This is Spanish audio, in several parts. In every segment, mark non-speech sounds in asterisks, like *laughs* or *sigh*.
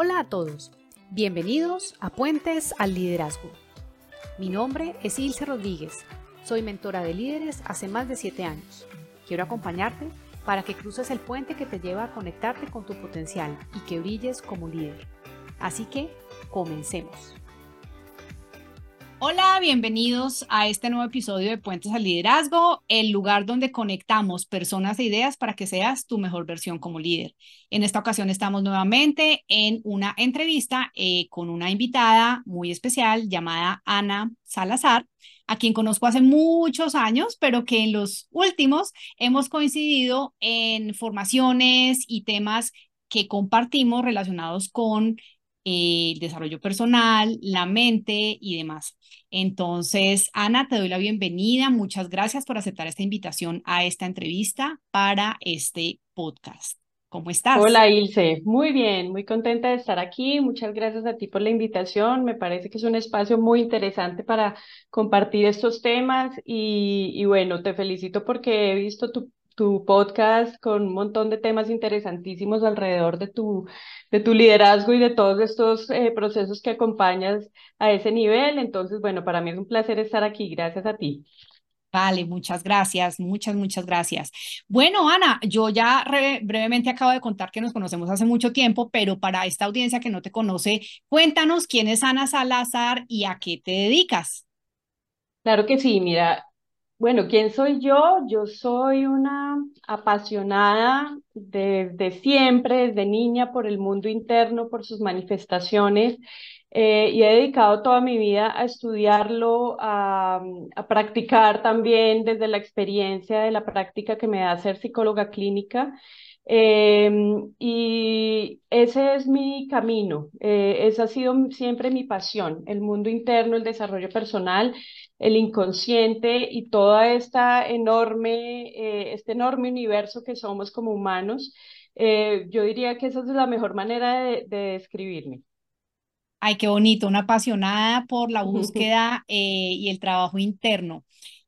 Hola a todos, bienvenidos a Puentes al Liderazgo. Mi nombre es Ilse Rodríguez, soy mentora de líderes hace más de 7 años. Quiero acompañarte para que cruces el puente que te lleva a conectarte con tu potencial y que brilles como líder. Así que, comencemos. Hola, bienvenidos a este nuevo episodio de Puentes al Liderazgo, el lugar donde conectamos personas e ideas para que seas tu mejor versión como líder. En esta ocasión estamos nuevamente en una entrevista eh, con una invitada muy especial llamada Ana Salazar, a quien conozco hace muchos años, pero que en los últimos hemos coincidido en formaciones y temas que compartimos relacionados con el desarrollo personal, la mente y demás. Entonces, Ana, te doy la bienvenida. Muchas gracias por aceptar esta invitación a esta entrevista para este podcast. ¿Cómo estás? Hola Ilse, muy bien, muy contenta de estar aquí. Muchas gracias a ti por la invitación. Me parece que es un espacio muy interesante para compartir estos temas y, y bueno, te felicito porque he visto tu tu podcast con un montón de temas interesantísimos alrededor de tu, de tu liderazgo y de todos estos eh, procesos que acompañas a ese nivel. Entonces, bueno, para mí es un placer estar aquí. Gracias a ti. Vale, muchas gracias, muchas, muchas gracias. Bueno, Ana, yo ya brevemente acabo de contar que nos conocemos hace mucho tiempo, pero para esta audiencia que no te conoce, cuéntanos quién es Ana Salazar y a qué te dedicas. Claro que sí, mira, bueno, ¿quién soy yo? Yo soy una apasionada desde siempre, desde niña, por el mundo interno, por sus manifestaciones, eh, y he dedicado toda mi vida a estudiarlo, a, practicar también desde la experiencia de la práctica que me da ser psicóloga clínica. Em, y ese es mi camino, eh, esa ha sido siempre mi pasión, el mundo interno, el desarrollo personal el inconsciente y toda esta enorme, eh, este enorme universo que somos como humanos, eh, yo diría que esa es la mejor manera de, describirme. Ay, qué bonito, una apasionada por la *laughs* búsqueda eh, y el trabajo interno.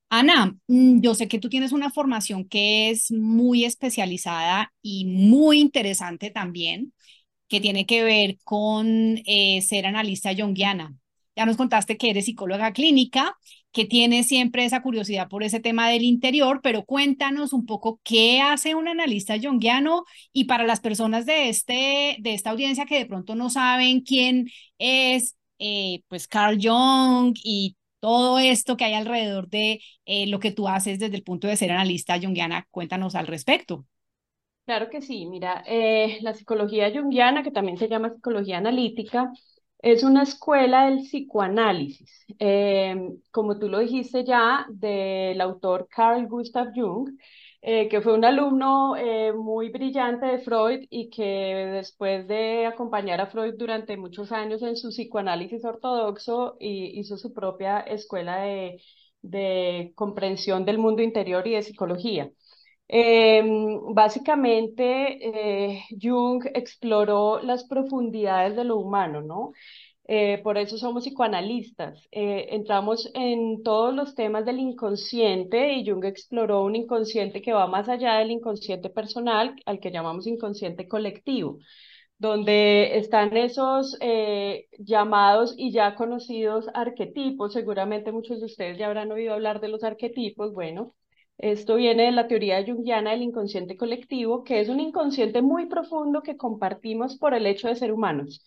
Ana, mm, yo sé que tú tienes una formación que es muy especializada y muy interesante también, que tiene que ver con ser analista junguiana. Ya nos contaste que eres psicóloga clínica, que tienes siempre esa curiosidad por ese tema del interior, pero cuéntanos un poco qué hace un analista junguiano y para las personas de, este, de esta audiencia que de pronto no saben quién es, eh, pues Carl Jung y todo esto que hay alrededor de eh, lo que tú haces desde el punto de ser analista junguiana, cuéntanos al respecto. Claro que sí, mira, eh, la psicología junguiana, que también se llama psicología analítica, es una escuela del psicoanálisis, eh, como tú lo dijiste ya, del autor Carl Gustav Jung, eh, que fue un alumno eh, muy brillante de Freud y que después de acompañar a Freud durante muchos años en su psicoanálisis ortodoxo, hizo su propia escuela de, de comprensión del mundo interior y de psicología. Em, básicamente, eh, Jung exploró las profundidades de lo humano, ¿no? Eh, por eso somos psicoanalistas. Eh, entramos en todos los temas del inconsciente y Jung exploró un inconsciente que va más allá del inconsciente personal, al que llamamos inconsciente colectivo, donde están esos llamados y ya conocidos arquetipos. Seguramente muchos de ustedes ya habrán oído hablar de los arquetipos. Bueno, esto viene de la teoría junguiana del inconsciente colectivo, que es un inconsciente muy profundo que compartimos por el hecho de ser humanos.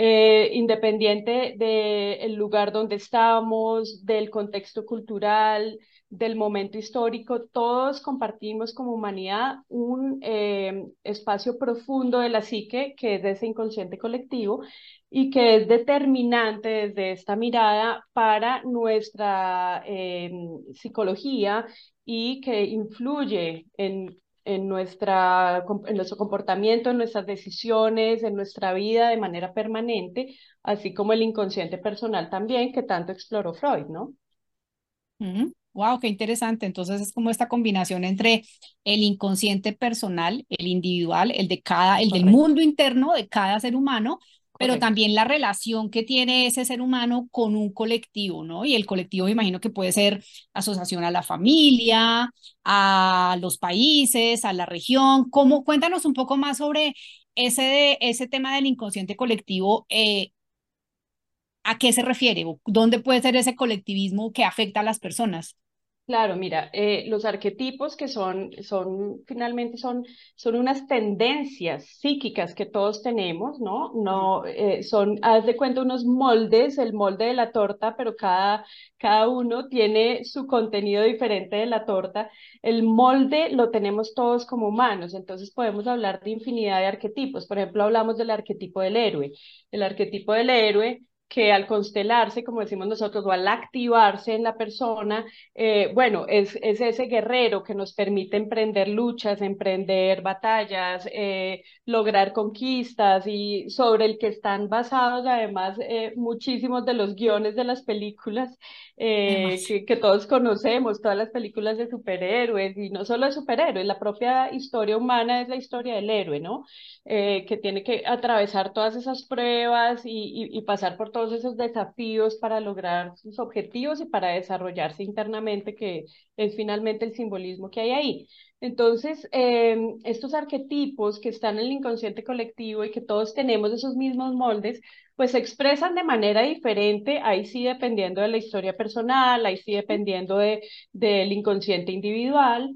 Eh, independiente del lugar donde estamos, del contexto cultural, del momento histórico, todos compartimos como humanidad un eh, espacio profundo de la psique, que es de ese inconsciente colectivo, y que es determinante desde esta mirada para nuestra eh, psicología y que influye en, en, nuestra, en nuestro comportamiento, en nuestras decisiones, en nuestra vida de manera permanente, así como el inconsciente personal también, que tanto exploró Freud, ¿no? Wow, qué interesante. Entonces es como esta combinación entre el inconsciente personal, el individual, el de cada, el del mundo interno de cada ser humano, pero también la relación que tiene ese ser humano con un colectivo, ¿no? Y el colectivo, me imagino que puede ser asociación a la familia, a los países, a la región. ¿Cómo? Cuéntanos un poco más sobre ese, de, ese tema del inconsciente colectivo. Eh, ¿A qué se refiere? ¿Dónde puede ser ese colectivismo que afecta a las personas? Claro, mira, eh, los arquetipos que son, son finalmente son, son unas tendencias psíquicas que todos tenemos, ¿no? No eh, son, haz de cuenta, unos moldes, el molde de la torta, pero cada, cada uno tiene su contenido diferente de la torta. El molde lo tenemos todos como humanos, entonces podemos hablar de infinidad de arquetipos. Por ejemplo, hablamos del arquetipo del héroe. El arquetipo del héroe que al constelarse, como decimos nosotros, o al activarse en la persona, eh, bueno, es, es, ese guerrero que nos permite emprender luchas, emprender batallas, eh, lograr conquistas y sobre el que están basados además eh, muchísimos de los guiones de las películas que, que, todos conocemos, todas las películas de superhéroes y no solo de superhéroes, la propia historia humana es la historia del héroe, ¿no? que tiene que atravesar todas esas pruebas y, y, y pasar por todos esos desafíos para lograr sus objetivos y para desarrollarse internamente, que es finalmente el simbolismo que hay ahí. Entonces, em, estos arquetipos que están en el inconsciente colectivo y que todos tenemos esos mismos moldes, pues se expresan de manera diferente, ahí sí dependiendo de la historia personal, ahí sí dependiendo de, del inconsciente individual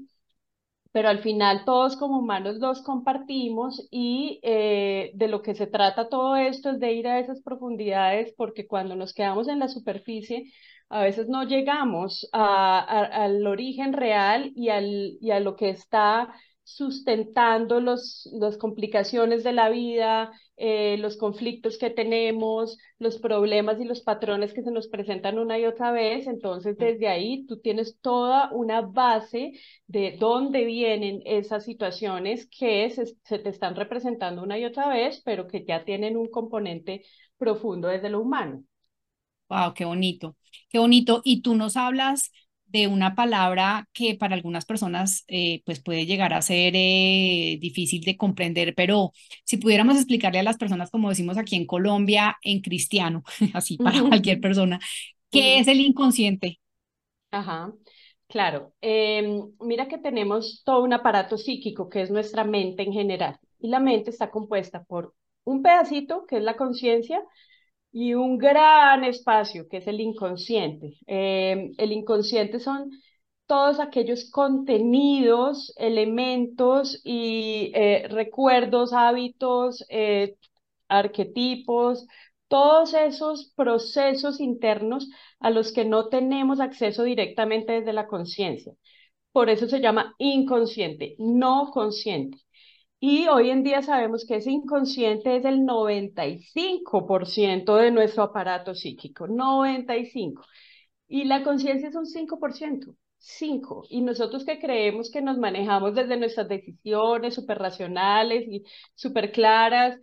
pero al final todos como humanos los compartimos y eh, de lo que se trata todo esto es de ir a esas profundidades porque cuando nos quedamos en la superficie a veces no llegamos al origen real y, al, y a lo que está sustentando las complicaciones de la vida, eh, los conflictos que tenemos, los problemas y los patrones que se nos presentan una y otra vez. Entonces, desde ahí tú tienes toda una base de dónde vienen esas situaciones que se, se te están representando una y otra vez, pero que ya tienen un componente profundo desde lo humano. Wow, qué bonito, qué bonito. Y tú nos hablas de una palabra que para algunas personas eh, pues puede llegar a ser eh, difícil de comprender, pero si pudiéramos explicarle a las personas, como decimos aquí en Colombia, en cristiano, *laughs* así para cualquier persona, ¿qué es el inconsciente? Ajá, claro. Em, mira que tenemos todo un aparato psíquico que es nuestra mente en general y la mente está compuesta por un pedacito que es la conciencia, y un gran espacio que es el inconsciente. Eh, el inconsciente son todos aquellos contenidos, elementos y eh, recuerdos, hábitos, eh, arquetipos, todos esos procesos internos a los que no tenemos acceso directamente desde la conciencia. Por eso se llama inconsciente, no consciente. Y hoy en día sabemos que ese inconsciente es el 95% de nuestro aparato psíquico, 95%. Y la conciencia es un 5%, 5. Y nosotros que creemos que nos manejamos desde nuestras decisiones súper racionales y súper claras,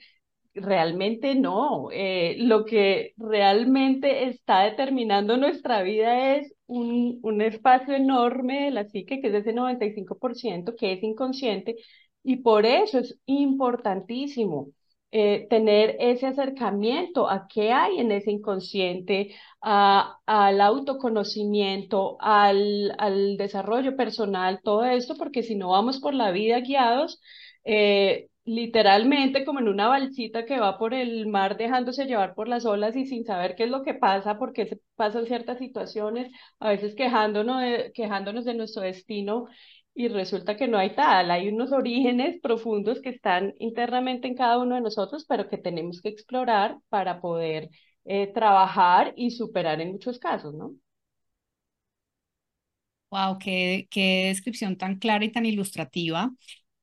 realmente no. Eh, lo que realmente está determinando nuestra vida es un, un espacio enorme de la psique, que es ese 95%, que es inconsciente, y por eso es importantísimo eh, tener ese acercamiento a qué hay en ese inconsciente, al autoconocimiento, al, al, desarrollo personal, todo esto, porque si no vamos por la vida guiados, eh, literalmente como en una balsita que va por el mar dejándose llevar por las olas y sin saber qué es lo que pasa, porque se pasan ciertas situaciones, a veces quejándonos quejándonos de nuestro destino y resulta que no hay tal, hay unos orígenes profundos que están internamente en cada uno de nosotros, pero que tenemos que explorar para poder eh, trabajar y superar en muchos casos, ¿no? Wow, qué, qué descripción tan clara y tan ilustrativa.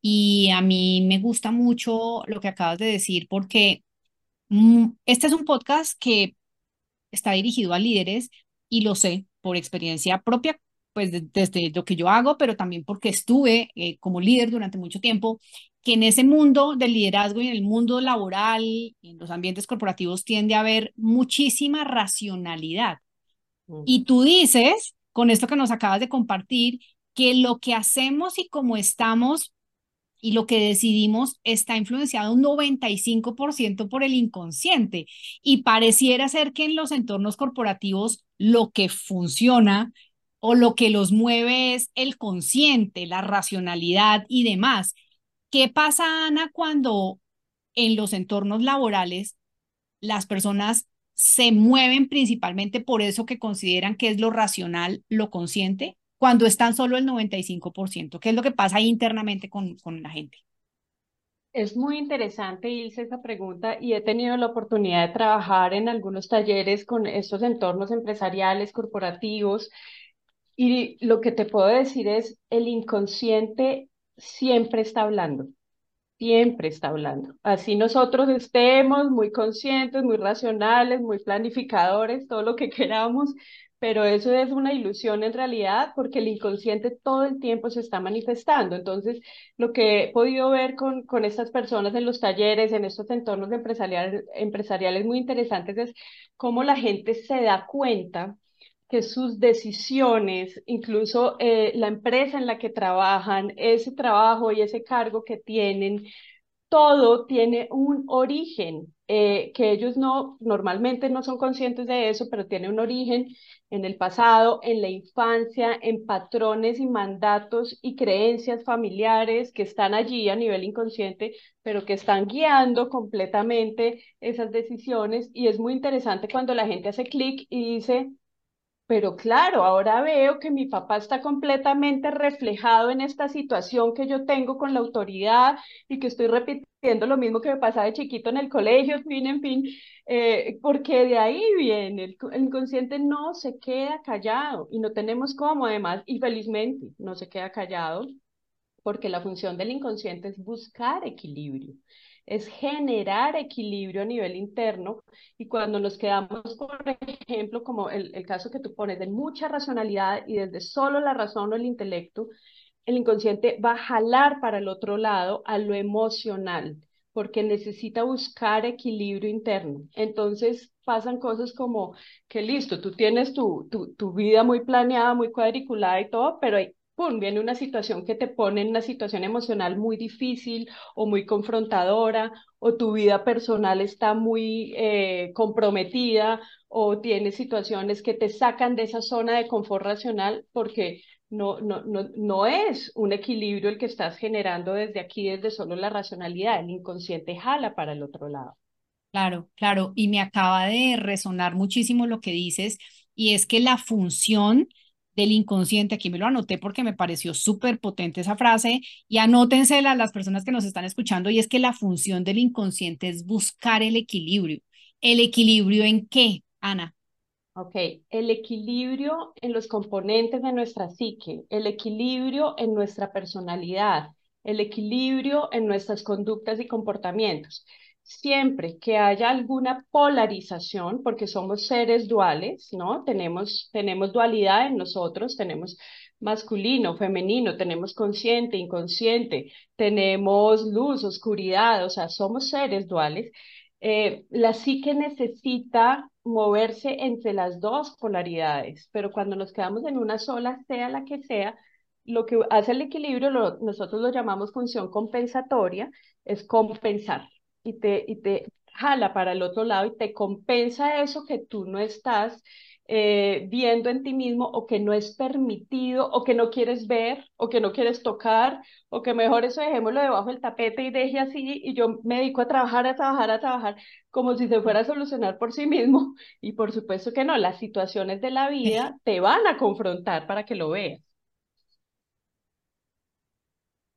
Y a mí me gusta mucho lo que acabas de decir porque mm, este es un podcast que está dirigido a líderes y lo sé por experiencia propia pues desde lo que yo hago, pero también porque estuve eh, como líder durante mucho tiempo, que en ese mundo del liderazgo y en el mundo laboral, en los ambientes corporativos, tiende a haber muchísima racionalidad. Mm. Y tú dices, con esto que nos acabas de compartir, que lo que hacemos y cómo estamos y lo que decidimos está influenciado un 95% por el inconsciente y pareciera ser que en los entornos corporativos lo que funciona o lo que los mueve es el consciente, la racionalidad y demás. ¿Qué pasa, Ana, cuando en los entornos laborales las personas se mueven principalmente por eso que consideran que es lo racional, lo consciente, cuando están solo el 95%? ¿Qué es lo que pasa internamente con, con la gente? Es muy interesante, Ilse, esa pregunta y he tenido la oportunidad de trabajar en algunos talleres con estos entornos empresariales, corporativos y lo que te puedo decir es, el inconsciente siempre está hablando siempre está hablando. Así nosotros estemos muy conscientes, muy racionales, muy planificadores, todo lo que *laughs* queramos, pero eso es una ilusión en realidad porque el inconsciente todo el tiempo se está manifestando. Entonces, lo que he podido ver con, con estas personas en los talleres, en estos entornos empresariales, empresariales muy interesantes, es cómo la gente se da cuenta que sus decisiones, incluso eh, la empresa en la que trabajan, ese trabajo y ese cargo que tienen, todo tiene un origen eh, que ellos no normalmente no son conscientes de eso, pero tiene un origen en el pasado, en la infancia, en patrones y mandatos y creencias familiares que están allí a nivel inconsciente, pero que están guiando completamente esas decisiones. Y es muy interesante cuando la gente hace clic y dice, pero claro, ahora veo que mi papá está completamente reflejado en esta situación que yo tengo con la autoridad y que estoy repitiendo lo mismo que me pasaba de chiquito en el colegio, en fin, en fin, eh, porque de ahí viene, el, el, inconsciente no se queda callado y no tenemos cómo además, y felizmente no se queda callado, porque la función del inconsciente es buscar equilibrio es generar equilibrio a nivel interno y cuando nos quedamos, por ejemplo, como el, el caso que tú pones, de mucha racionalidad y desde solo la razón o el intelecto, el inconsciente va a jalar para el otro lado a lo emocional, porque necesita buscar equilibrio interno. Entonces pasan cosas como que listo, tú tienes tu, tu, tu vida muy planeada, muy cuadriculada y todo, pero hay pum, viene una situación que te pone en una situación emocional muy difícil o muy confrontadora, o tu vida personal está muy eh, comprometida, o tienes situaciones que te sacan de esa zona de confort racional porque no, no, no, no es un equilibrio el que estás generando desde aquí, desde solo la racionalidad, el inconsciente jala para el otro lado. Claro, claro, y me acaba de resonar muchísimo lo que dices, y es que la función del inconsciente. Aquí me lo anoté porque me pareció súper potente esa frase y anótensela a las personas que nos están escuchando y es que la función del inconsciente es buscar el equilibrio. ¿El equilibrio en qué, Ana? Ok, el equilibrio en los componentes de nuestra psique, el equilibrio en nuestra personalidad, el equilibrio en nuestras conductas y comportamientos siempre que haya alguna polarización, porque somos seres duales, ¿no? Tenemos, tenemos dualidad en nosotros, tenemos masculino, femenino, tenemos consciente, inconsciente, tenemos luz, oscuridad, o sea, somos seres duales. Eh, la psique necesita moverse entre las dos polaridades, pero cuando nos quedamos en una sola, sea la que sea, lo que hace el equilibrio, nosotros lo llamamos función compensatoria, es compensar y te, y te jala para el otro lado y te compensa eso que tú no estás eh, viendo en ti mismo o que no es permitido o que no quieres ver o que no quieres tocar o que mejor eso dejémoslo debajo del tapete y deje así y yo me dedico a trabajar, a trabajar, a trabajar como si se fuera a solucionar por sí mismo *laughs* y por supuesto que no, las situaciones de la vida te van a confrontar para que lo veas.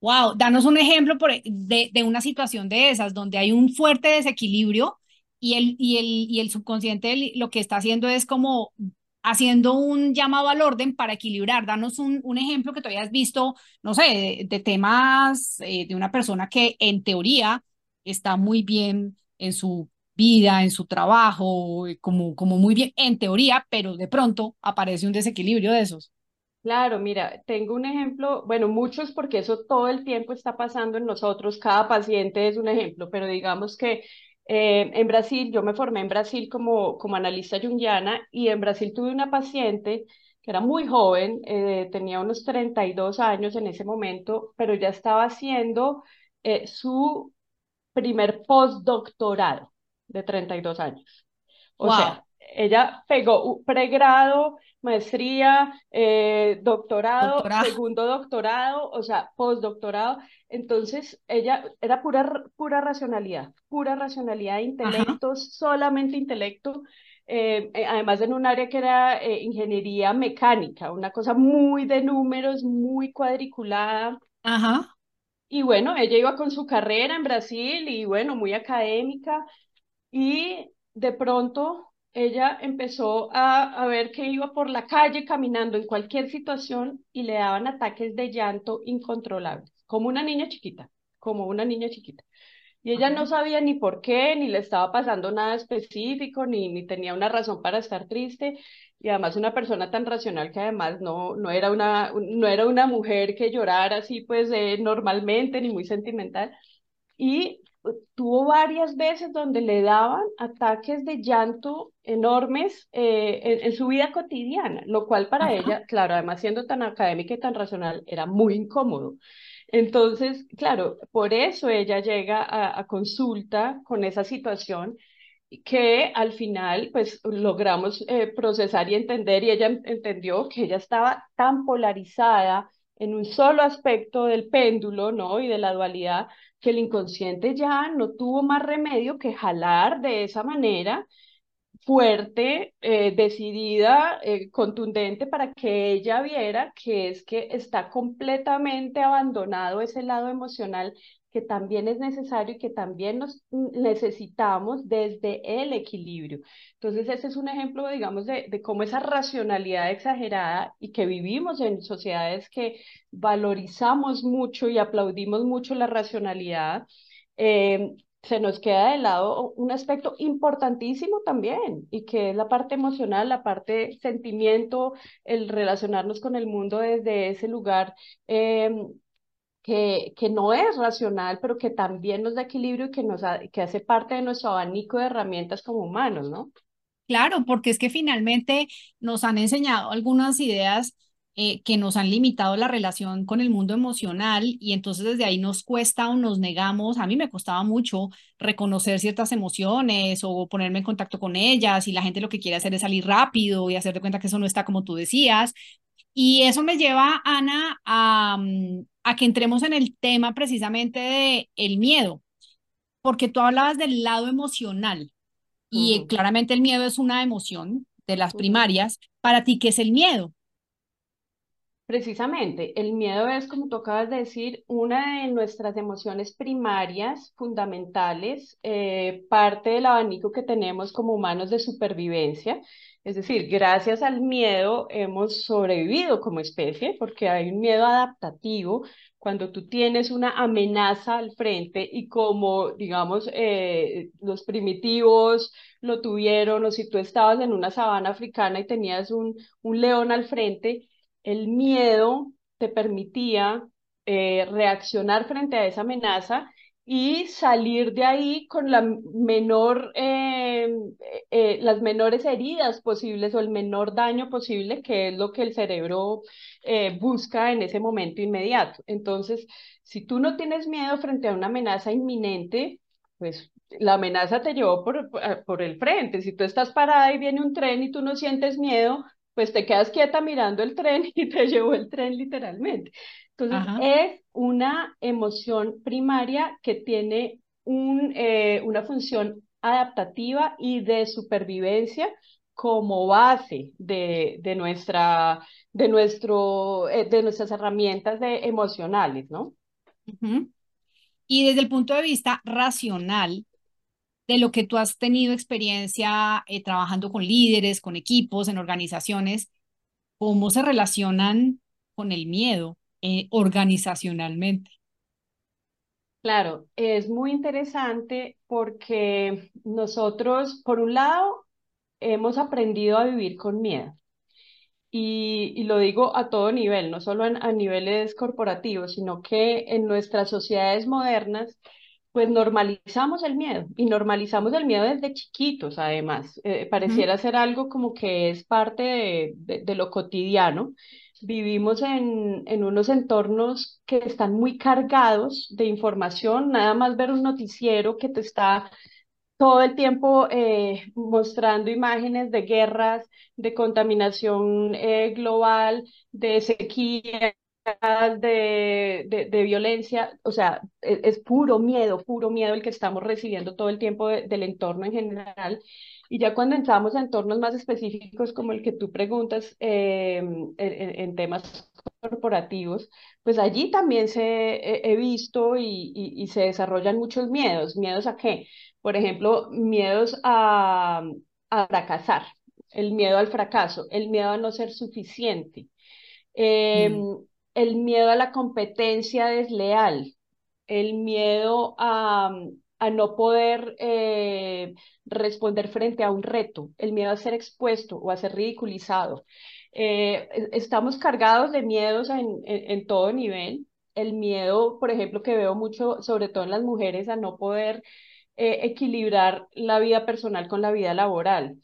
Wow, danos un ejemplo por, e, de, de, una situación de esas, donde hay un fuerte desequilibrio y el, y el, y el subconsciente lo que está haciendo es como haciendo un llamado al orden para equilibrar. Danos un, un ejemplo que tú hayas visto, no sé, de, de temas eh, de una persona que en teoría está muy bien en su vida, en su trabajo, como, como muy bien en teoría, pero de pronto aparece un desequilibrio de esos. Claro, mira, tengo un ejemplo, bueno, muchos porque eso todo el tiempo está pasando en nosotros, cada paciente es un ejemplo, pero digamos que eh, en Brasil, yo me formé en Brasil como, como analista junguiana y en Brasil tuve una paciente que era muy joven, eh, tenía unos 32 años en ese momento, pero ya estaba haciendo eh, su primer postdoctorado de 32 años. O sea, ella pegó pregrado, maestría, eh, doctorado, segundo doctorado, o sea, postdoctorado. Entonces, ella era pura, pura racionalidad, pura racionalidad, intelecto, solamente intelecto. Eh, eh, además en un área que era ingeniería mecánica, una cosa muy de números, muy cuadriculada. Ajá. Y bueno, ella iba con su carrera en Brasil y bueno, muy académica. Y de pronto ella empezó a, a, ver que iba por la calle caminando en cualquier situación y le daban ataques de llanto incontrolables, como una niña chiquita, como una niña chiquita. Y ella no sabía ni por qué, ni le estaba pasando nada específico, ni, ni tenía una razón para estar triste. Y además una persona tan racional que además no, no, era, una, no era una mujer que llorara así pues eh, normalmente, ni muy sentimental. Y tuvo varias veces donde le daban ataques de llanto enormes eh, en, su vida cotidiana, lo cual para ella, claro, además siendo tan académica y tan racional, era muy incómodo. Entonces, claro, por eso ella llega a, consulta con esa situación que al final pues logramos eh, procesar y entender y ella entendió que ella estaba tan polarizada en un solo aspecto del péndulo, ¿no? Y de la dualidad, que el inconsciente ya no tuvo más remedio que jalar de esa manera fuerte, eh, decidida, eh, contundente para que ella viera que es que está completamente abandonado ese lado emocional que también es necesario y que también nos necesitamos desde el equilibrio. Entonces, ese es un ejemplo, digamos, de, de cómo esa racionalidad exagerada y que vivimos en sociedades que valorizamos mucho y aplaudimos mucho la racionalidad, eh, se nos queda de lado un aspecto importantísimo también, y que es la parte emocional, la parte sentimiento, el relacionarnos con el mundo desde ese lugar eh, que, que no es racional, pero que también nos da equilibrio y que, nos que hace parte de nuestro abanico de herramientas como humanos, ¿no? Claro, porque es que finalmente nos han enseñado algunas ideas eh, que nos han limitado la relación con el mundo emocional y entonces desde ahí nos cuesta o nos negamos, a mí me costaba mucho reconocer ciertas emociones o ponerme en contacto con ellas y la gente lo que quiere hacer es salir rápido y hacer de cuenta que eso no está como tú decías. Y eso me lleva, Ana, a, mm, a que entremos en el tema precisamente de el miedo, porque tú hablabas del lado emocional y claramente el miedo es una emoción de las primarias. Para ti, ¿qué es el miedo? Precisamente, el miedo es, como tú acabas de decir, una de nuestras emociones primarias, fundamentales, eh, parte del abanico que tenemos como humanos de supervivencia. Es decir, gracias al miedo hemos sobrevivido como especie porque hay un miedo adaptativo. Cuando tú tienes una amenaza al frente y como, digamos, eh, los primitivos lo tuvieron o si tú estabas en una sabana africana y tenías un, un león al frente, el miedo te permitía eh, reaccionar frente a esa amenaza y salir de ahí con la menor, eh, eh, las menores heridas posibles o el menor daño posible, que es lo que el cerebro eh, busca en ese momento inmediato. Entonces, si tú no tienes miedo frente a una amenaza inminente, pues la amenaza te llevó por, por el frente. Si tú estás parada y viene un tren y tú no sientes miedo, pues te quedas quieta mirando el tren *laughs* y te llevó el tren literalmente. Entonces, es una emoción primaria que tiene un, eh, una función adaptativa y de supervivencia como base de, de, nuestra, de, nuestro, eh, de nuestras herramientas de emocionales, ¿no? Y desde el punto de vista racional, de lo que tú has tenido experiencia eh, trabajando con líderes, con equipos, en organizaciones, ¿cómo se relacionan con el miedo? Eh, organizacionalmente. Claro, es muy interesante porque nosotros, por un lado, hemos aprendido a vivir con miedo. Y, lo digo a todo nivel, no solo a niveles corporativos, sino que en nuestras sociedades modernas pues normalizamos el miedo y normalizamos el miedo desde chiquitos, además. Eh, pareciera ser algo como que es parte de, de, lo cotidiano. Vivimos en, en, unos entornos que están muy cargados de información, nada más ver un noticiero que te está todo el tiempo eh, mostrando imágenes de guerras, de contaminación eh, global, de sequía, de, de, violencia, o sea, es, es, puro miedo, puro miedo el que estamos recibiendo todo el tiempo del entorno en general. Y ya cuando entramos a entornos más específicos como el que tú preguntas eh, en, en, temas corporativos, pues allí también se he visto y, y, y, se desarrollan muchos miedos. ¿Miedos a qué? Por ejemplo, miedos a, a fracasar, el miedo al fracaso, el miedo a no ser suficiente. Eh, mm el miedo a la competencia desleal, el miedo a, a no poder eh, responder frente a un reto, el miedo a ser expuesto o a ser ridiculizado. Eh, estamos cargados de miedos en, en, todo nivel. El miedo, por ejemplo, que veo mucho, sobre todo en las mujeres, a no poder eh, equilibrar la vida personal con la vida laboral,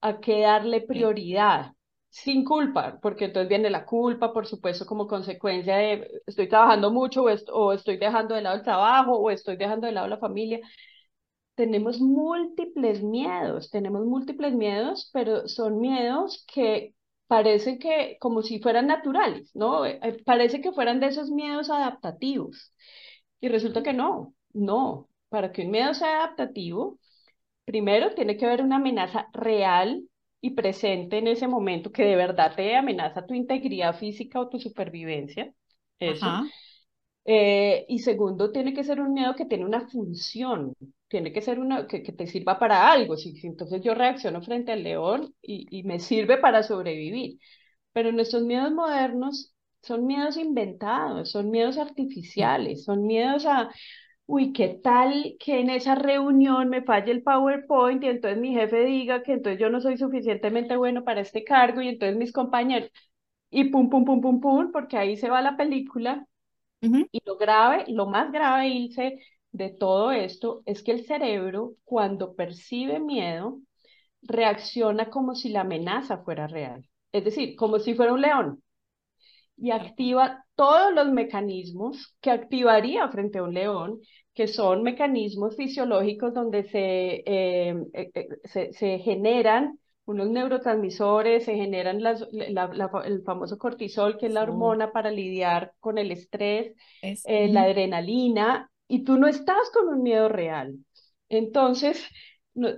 a qué darle prioridad sin culpa, porque entonces viene la culpa, por supuesto, como consecuencia de estoy trabajando mucho o, estoy dejando de lado el trabajo o estoy dejando de lado la familia. Tenemos múltiples miedos, tenemos múltiples miedos, pero son miedos que parecen que como si fueran naturales, ¿no? Eh, eh, parece que fueran de esos miedos adaptativos. Y resulta que no, no. Para que un miedo sea adaptativo, primero tiene que haber una amenaza real y presente en ese momento que de verdad te amenaza tu integridad física o tu supervivencia. Eso. Eh, y segundo, tiene que ser un miedo que tiene una función, tiene que ser una que, que te sirva para algo. Si, entonces yo reacciono frente al león y, y me sirve para sobrevivir. Pero nuestros miedos modernos son miedos inventados, son miedos artificiales, son miedos a, uy, ¿qué tal que en esa reunión me falle el PowerPoint y entonces mi jefe diga que entonces yo no soy suficientemente bueno para este cargo y entonces mis compañeros, y pum, pum, pum, pum, pum, porque ahí se va la película. Y lo grave, lo más grave, Ilse, de todo esto es que el cerebro, cuando percibe miedo, reacciona como si la amenaza fuera real. Es decir, como si fuera un león y activa todos los mecanismos que activaría frente a un león, que son mecanismos fisiológicos donde se, eh, eh, eh, se, se, generan unos neurotransmisores, se generan las, el famoso cortisol, que es la hormona para lidiar con el estrés, la adrenalina, y tú no estás con un miedo real. Entonces,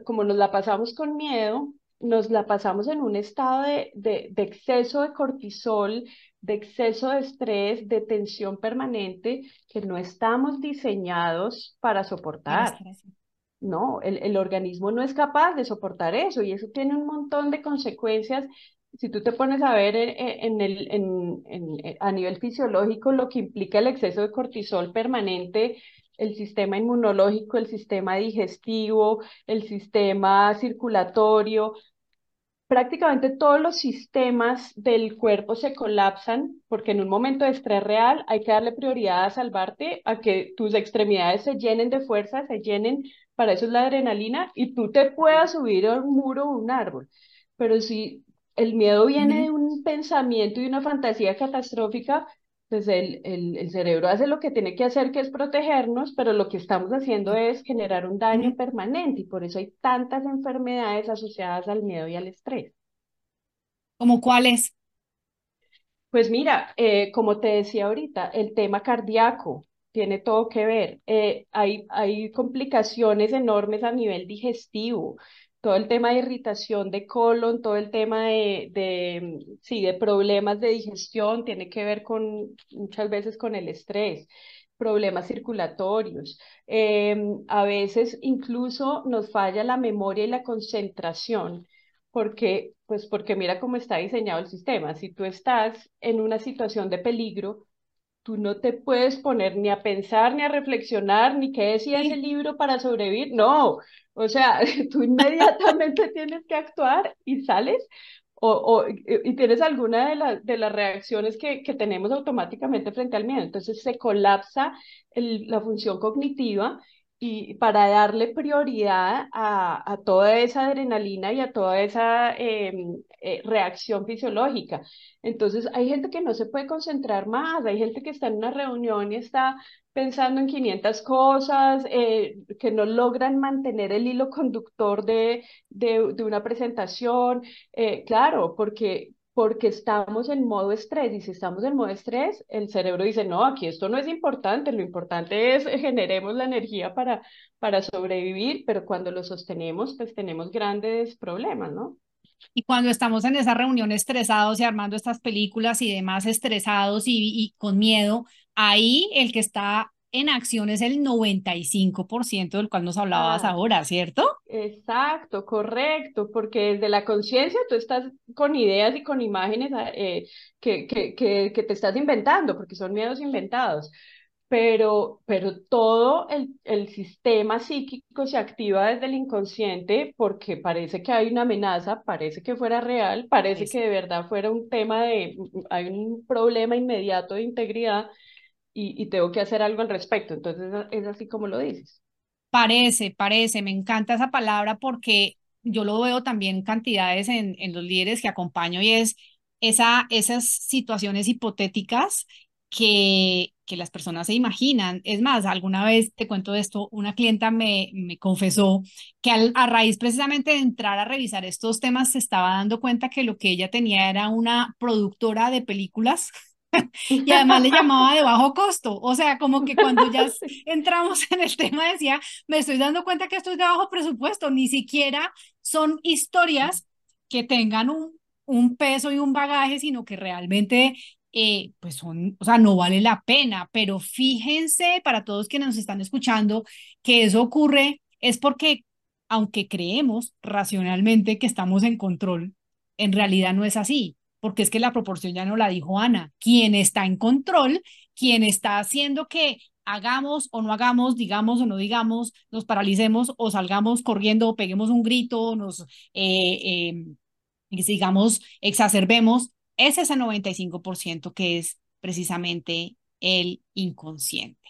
como nos la pasamos con miedo, nos la pasamos en un estado de, de, de exceso de cortisol, de exceso de estrés, de tensión permanente que no estamos diseñados para soportar. No, el, el, organismo no es capaz de soportar eso y eso tiene un montón de consecuencias. Si tú te pones a ver en, el, en, en, a nivel fisiológico lo que implica el exceso de cortisol permanente, el sistema inmunológico, el sistema digestivo, el sistema circulatorio, prácticamente todos los sistemas del cuerpo se colapsan porque en un momento de estrés real hay que darle prioridad a salvarte, a que tus extremidades se llenen de fuerza, se llenen, para eso es la adrenalina, y tú te puedas subir a un muro o un árbol. Pero si el miedo viene de un pensamiento y una fantasía catastrófica, pues el, el, el, cerebro hace lo que tiene que hacer, que es protegernos, pero lo que estamos haciendo es generar un daño permanente y por eso hay tantas enfermedades asociadas al miedo y al estrés. ¿Como cuáles? Pues mira, eh, como te decía ahorita, el tema cardíaco tiene todo que ver. Eh, hay, hay complicaciones enormes a nivel digestivo todo el tema de irritación de colon, todo el tema de, de, sí, de problemas de digestión, tiene que ver con muchas veces con el estrés, problemas circulatorios. Em, a veces incluso nos falla la memoria y la concentración, porque, pues porque mira cómo está diseñado el sistema. Si tú estás en una situación de peligro, tú no te puedes poner ni a pensar, ni a reflexionar, ni qué decía ese libro para sobrevivir. No, o sea, *laughs* tú inmediatamente *laughs* tienes que actuar y sales o, o y tienes alguna de, las de las reacciones que, que, tenemos automáticamente frente al miedo. Entonces se colapsa el, la función cognitiva y para darle prioridad a, a toda esa adrenalina y a toda esa em, eh, reacción fisiológica. Entonces, hay gente que no se puede concentrar más, hay gente que está en una reunión y está pensando en 500 cosas, eh, que no logran mantener el hilo conductor de, de, de una presentación. Eh, claro, porque porque estamos en modo estrés y si estamos en modo estrés, el cerebro dice, no, aquí esto no es importante, lo importante es generemos la energía para, para sobrevivir, pero cuando lo sostenemos, pues tenemos grandes problemas, ¿no? Y cuando estamos en esa reunión estresados y armando estas películas y demás estresados y, y con miedo, ahí el que está en acción es el 95% del cual nos hablabas Ah, ahora, ¿cierto? exacto, correcto, porque desde la conciencia tú estás con ideas y con imágenes ah, eh, que, que, que, que te estás inventando, porque son miedos inventados. pero, pero todo el, el sistema psíquico se activa desde el inconsciente porque parece que hay una amenaza, parece que fuera real, parece que de verdad fuera un tema de, hay un problema inmediato de integridad y, y tengo que hacer algo al respecto. Entonces es así como lo dices. Parece, parece, me encanta esa palabra porque yo lo veo también cantidades en, en los líderes que acompaño y es esa, esas situaciones hipotéticas que, que las personas se imaginan. Es más, alguna vez te cuento esto, una clienta me, me confesó que al- a raíz precisamente de entrar a revisar estos temas se estaba dando cuenta que lo que ella tenía era una productora de películas y además le *laughs* llamaba de bajo costo. O sea, como que cuando ya *laughs* entramos en el tema decía, me estoy dando cuenta que esto es de bajo presupuesto, ni siquiera son historias que tengan un, un peso y un bagaje, sino que realmente, eh, pues son, o sea, no vale la pena. Pero fíjense, para todos quienes nos están escuchando, que eso ocurre es porque, aunque creemos racionalmente que estamos en control, en realidad no es así porque es que la proporción ya no la dijo Ana. Quien está en control, quien está haciendo que hagamos o no hagamos, digamos o no digamos, nos paralicemos o salgamos corriendo o peguemos un grito, nos, eh, eh, digamos, exacerbemos, es ese 95% que es precisamente el inconsciente.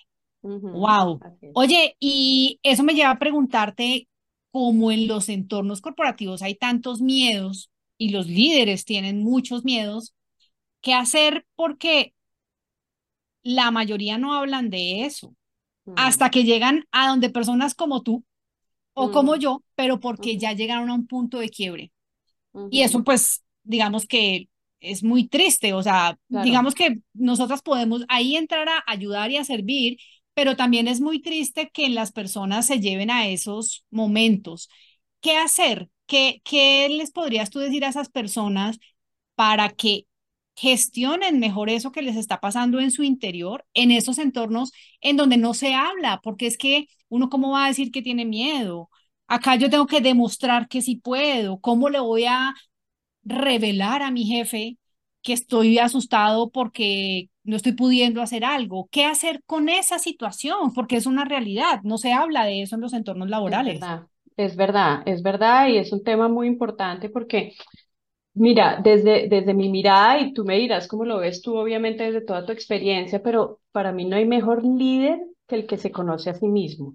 Wow. Oye, y eso me lleva a preguntarte, como en los entornos corporativos hay tantos miedos y los líderes tienen muchos miedos, ¿qué hacer? Porque la mayoría no hablan de eso, Mm, hasta que llegan a donde personas como tú o como yo, pero porque ya llegaron a un punto de quiebre. Y eso pues, digamos que es muy triste, o sea, Claro, digamos que nosotras podemos ahí entrar a ayudar y a servir, pero también es muy triste que las personas se lleven a esos momentos. ¿Qué hacer? ¿Qué, qué les podrías tú decir a esas personas para que gestionen mejor eso que les está pasando en su interior, en esos entornos en donde no se habla? Porque es que uno cómo va a decir que tiene miedo. Acá yo tengo que demostrar que sí puedo. ¿Cómo le voy a revelar a mi jefe que estoy asustado porque no estoy pudiendo hacer algo. ¿Qué hacer con esa situación? Porque es una realidad, no se habla de eso en los entornos es laborales. verdad, es verdad, es verdad y es un tema muy importante porque Mira, desde, desde mi mirada, y tú me dirás cómo lo ves tú, obviamente, desde toda tu experiencia, pero para mí no hay mejor líder que el que se conoce a sí mismo.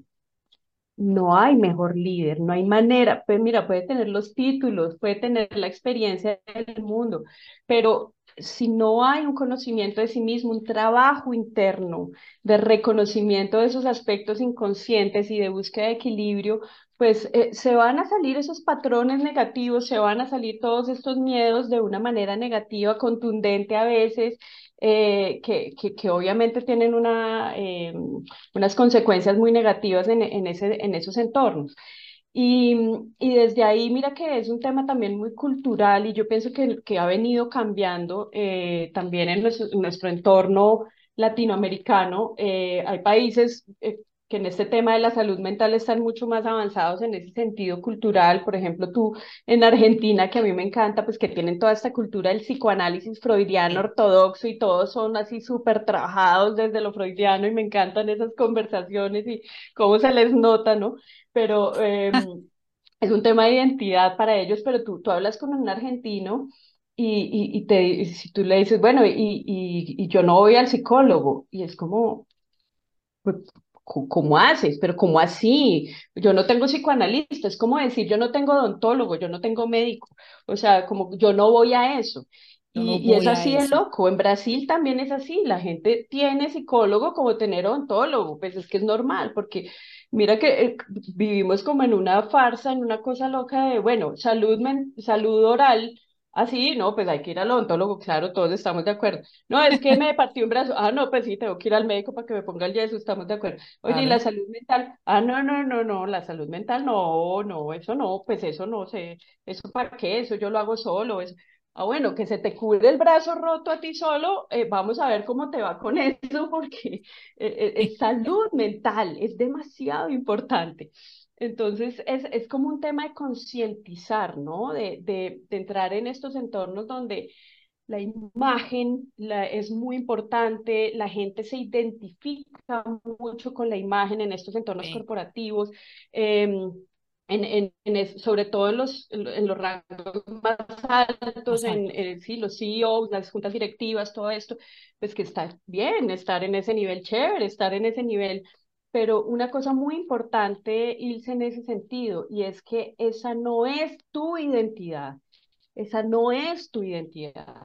No hay mejor líder, no hay manera. Pues mira, puede tener los títulos, puede tener la experiencia del mundo, pero si no hay un conocimiento de sí mismo, un trabajo interno de reconocimiento de esos aspectos inconscientes y de búsqueda de equilibrio, pues eh, se van a salir esos patrones negativos, se van a salir todos estos miedos de una manera negativa, contundente a veces, eh, que, que, que obviamente tienen una... eh, unas consecuencias muy negativas en, en, ese, en esos entornos. Y, y desde ahí, mira que es un tema también muy cultural y yo pienso que, que ha venido cambiando eh, también en nuestro, en nuestro entorno latinoamericano. Eh, hay países eh, que en este tema de la salud mental están mucho más avanzados en ese sentido cultural. Por ejemplo, tú en Argentina, que a mí me encanta, pues que tienen toda esta cultura del psicoanálisis freudiano ortodoxo y todos son así súper trabajados desde lo freudiano y me encantan esas conversaciones y cómo se les nota, ¿no? Pero eh, es un tema de identidad para ellos, pero tú, tú hablas con un argentino y, y, y te, y si tú le dices, bueno, y, y, y yo no voy al psicólogo, y es como, pues, ¿cómo haces? Pero ¿cómo así? Yo no tengo psicoanalista, es como decir, yo no tengo odontólogo, yo no tengo médico, o sea, como yo no voy a eso. Y, es así es loco. En Brasil también es así. La gente tiene psicólogo como tener odontólogo. Pues es que es normal, porque mira que eh, vivimos como en una farsa, en una cosa loca de, bueno, salud, salud oral Ah, sí, no, pues hay que ir al odontólogo, claro, todos estamos de acuerdo. No, es que me *laughs* partió un brazo. Ah, no, pues sí, tengo que ir al médico para que me ponga el yeso, estamos de acuerdo. Oye, ¿y la salud mental? Ah, no, no, no, no, la salud mental no, no, eso no, pues eso no sé, eso para qué, eso yo lo hago solo, eso. Ah, bueno, que se te cubre el brazo roto a ti solo, eh, vamos a ver cómo te va con *laughs* eso, porque eh, eh, es salud mental, es demasiado importante. Entonces, es, es como un tema de concientizar, ¿no? De, de, de, entrar en estos entornos donde la imagen la, es muy importante, la gente se identifica mucho con la imagen en estos entornos corporativos. Eh, en, en, sobre todo en los, en los rangos más altos, en, en, sí, los CEOs, las juntas directivas, todo esto, pues que está bien estar en ese nivel chévere, estar en ese nivel pero una cosa muy importante, Ilse, en ese sentido, y es que esa no es tu identidad, esa no es tu identidad,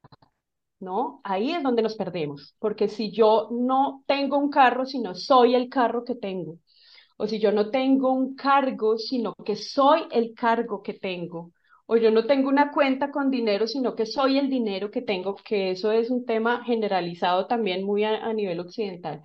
¿no? Ahí es donde nos perdemos, porque si yo no tengo un carro, sino soy el carro que tengo, o si yo no tengo un cargo, sino que soy el cargo que tengo, o yo no tengo una cuenta con dinero, sino que soy el dinero que tengo, que eso es un tema generalizado también muy a, nivel occidental.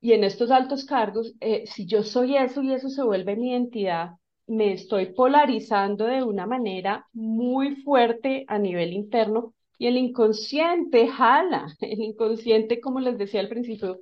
Y en estos altos cargos, eh, si yo soy eso y eso se vuelve mi identidad, me estoy polarizando de una manera muy fuerte a nivel interno y el inconsciente jala, *laughs* el inconsciente, como les decía al principio,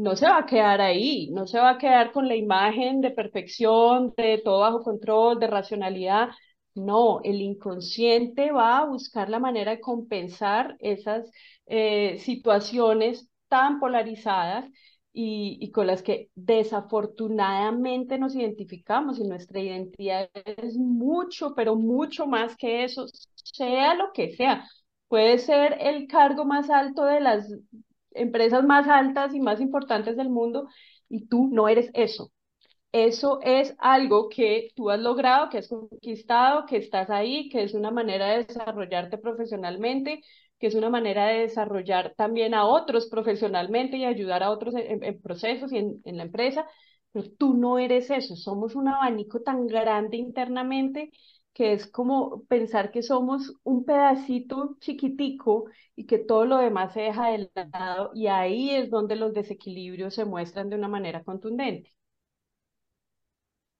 no se va a quedar ahí, no se va a quedar con la imagen de perfección, de todo bajo control, de racionalidad. No, el inconsciente va a buscar la manera de compensar esas eh, situaciones tan polarizadas y, con las que desafortunadamente nos identificamos y nuestra identidad es mucho, pero mucho más que eso, sea lo que sea. Puede ser el cargo más alto de las empresas más altas y más importantes del mundo y tú no eres eso. Eso es algo que tú has logrado, que has conquistado, que estás ahí, que es una manera de desarrollarte profesionalmente, que es una manera de desarrollar también a otros profesionalmente y ayudar a otros en, procesos y en, la empresa, pero tú no eres eso, somos un abanico tan grande internamente que es como pensar que somos un pedacito chiquitico y que todo lo demás se deja de lado y ahí es donde los desequilibrios se muestran de una manera contundente.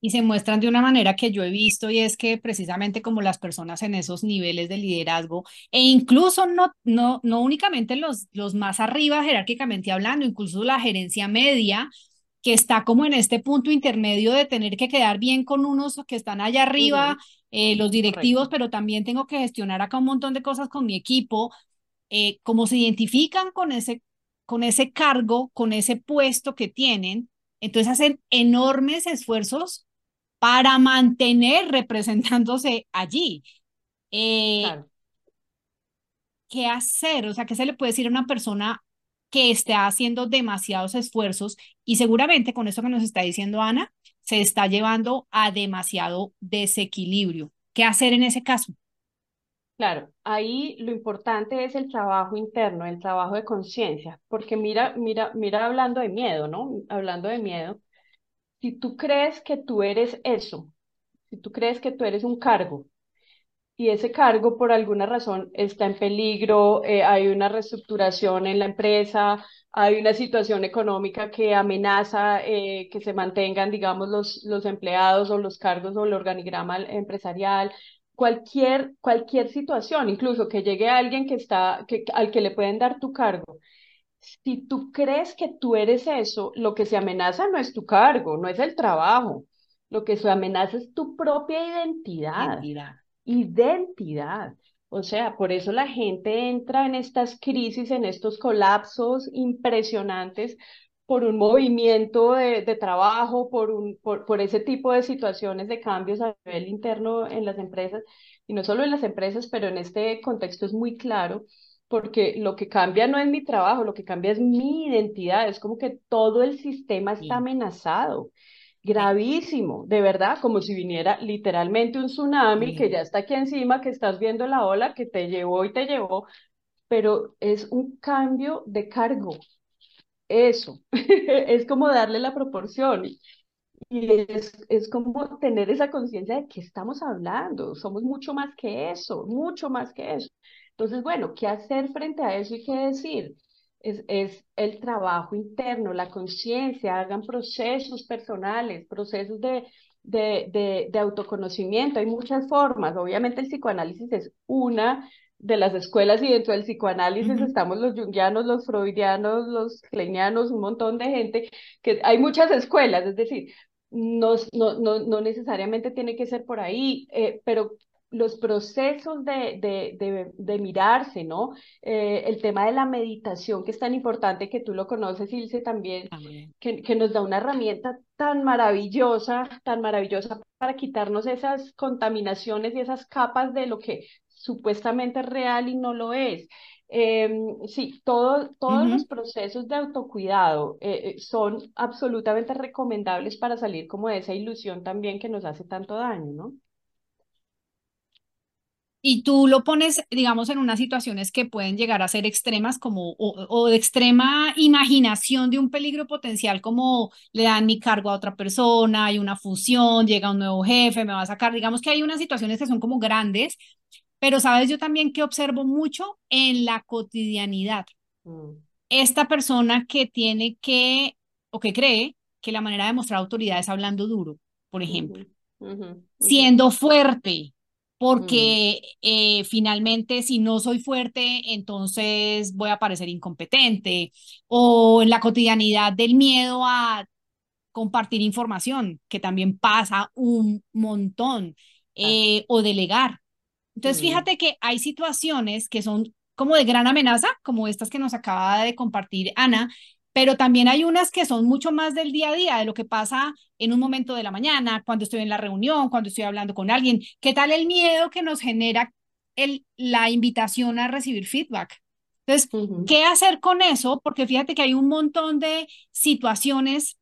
Y se muestran de una manera que yo he visto y es que precisamente como las personas en esos niveles de liderazgo e incluso no, no, no únicamente los, los más arriba jerárquicamente hablando, incluso la gerencia media que está como en este punto intermedio de tener que quedar bien con unos que están allá arriba, eh, los directivos, pero también tengo que gestionar acá un montón de cosas con mi equipo, eh, como se identifican con ese, con ese cargo, con ese puesto que tienen, entonces hacen enormes esfuerzos para mantener representándose allí. Eh, ¿Qué hacer? O sea, ¿qué se le puede decir a una persona que esté haciendo demasiados esfuerzos y seguramente con esto que nos está diciendo Ana, se está llevando a demasiado desequilibrio? ¿Qué hacer en ese caso? Claro, ahí lo importante es el trabajo interno, el trabajo de conciencia, porque mira, mira, mira hablando de miedo, ¿no? Hablando de miedo, si tú crees que tú eres eso, si tú crees que tú eres un cargo y ese cargo por alguna razón está en peligro, eh, hay una reestructuración en la empresa, hay una situación económica que amenaza eh, que se mantengan, digamos, los, los empleados o los cargos o el organigrama empresarial, cualquier, cualquier situación, incluso que llegue alguien que está, que, al que le pueden dar tu cargo si tú crees que tú eres eso, lo que se amenaza no es tu cargo, no es el trabajo. Lo que se amenaza es tu propia identidad. Identidad. Identidad. O sea, por eso la gente entra en estas crisis, en estos colapsos impresionantes por un movimiento de, trabajo, por, un, por, por ese tipo de situaciones de cambios a nivel interno en las empresas, y no solo en las empresas, pero en este contexto es muy claro porque lo que cambia no es mi trabajo, lo que cambia es mi identidad, es como que todo el sistema está amenazado gravísimo, de verdad, como si viniera literalmente un tsunami que ya está aquí encima, que estás viendo la ola que te llevó y te llevó, pero es un cambio de cargo. Eso, *laughs* es como darle la proporción. Y es, es como tener esa conciencia de que estamos hablando, somos mucho más que eso, mucho más que eso. Entonces, bueno, ¿qué hacer frente a eso y qué decir? Es, es el trabajo interno, la conciencia, hagan procesos personales, procesos de, de, de, de, autoconocimiento. Hay muchas formas. Obviamente el psicoanálisis es una de las escuelas y dentro del psicoanálisis estamos los jungianos, los freudianos, los kleinianos, un montón de gente, que hay muchas escuelas, es decir, no, no, no, no necesariamente tiene que ser por ahí, eh, pero los procesos de, de, de, mirarse, ¿no? Eh, el tema de la meditación, que es tan importante, que tú lo conoces, Ilse, también, que, que, nos da una herramienta tan maravillosa, tan maravillosa para quitarnos esas contaminaciones y esas capas de lo que supuestamente es real y no lo es. Em, sí, todo, todos los procesos de autocuidado eh, eh, son absolutamente recomendables para salir como de esa ilusión también que nos hace tanto daño, ¿no? Y tú lo pones, digamos, en unas situaciones que pueden llegar a ser extremas como o, de extrema imaginación de un peligro potencial, como le dan mi cargo a otra persona, hay una fusión, llega un nuevo jefe, me va a sacar, digamos que hay unas situaciones que son como grandes, pero sabes, yo también que observo mucho en la cotidianidad. Mm. Esta persona que tiene que, o que cree que la manera de mostrar autoridad es hablando duro, por ejemplo, siendo fuerte, porque mm. eh, finalmente si no soy fuerte, entonces voy a parecer incompetente, o en la cotidianidad del miedo a compartir información, que también pasa un montón, eh, o delegar. Entonces, mm. fíjate que hay situaciones que son como de gran amenaza, como estas que nos acaba de compartir Ana, pero también hay unas que son mucho más del día a día, de lo que pasa en un momento de la mañana, cuando estoy en la reunión, cuando estoy hablando con alguien. ¿Qué tal el miedo que nos genera el, la invitación a recibir feedback? Entonces, ¿qué hacer con eso? Porque fíjate que hay un montón de situaciones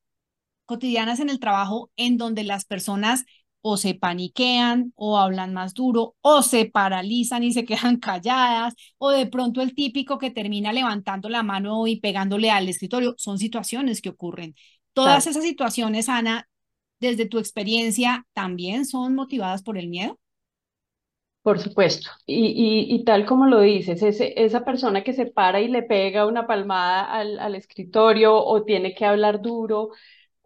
cotidianas en el trabajo en donde las personas o se paniquean o hablan más duro o se paralizan y se *laughs* quedan calladas o de pronto el típico que termina levantando la mano y pegándole al escritorio. Son situaciones que ocurren. Todas esas situaciones, Ana, desde tu experiencia, también son motivadas por el miedo. Por supuesto, y, y, tal como lo dices, ese, esa persona que se para y le pega una palmada al, al escritorio o tiene que hablar duro,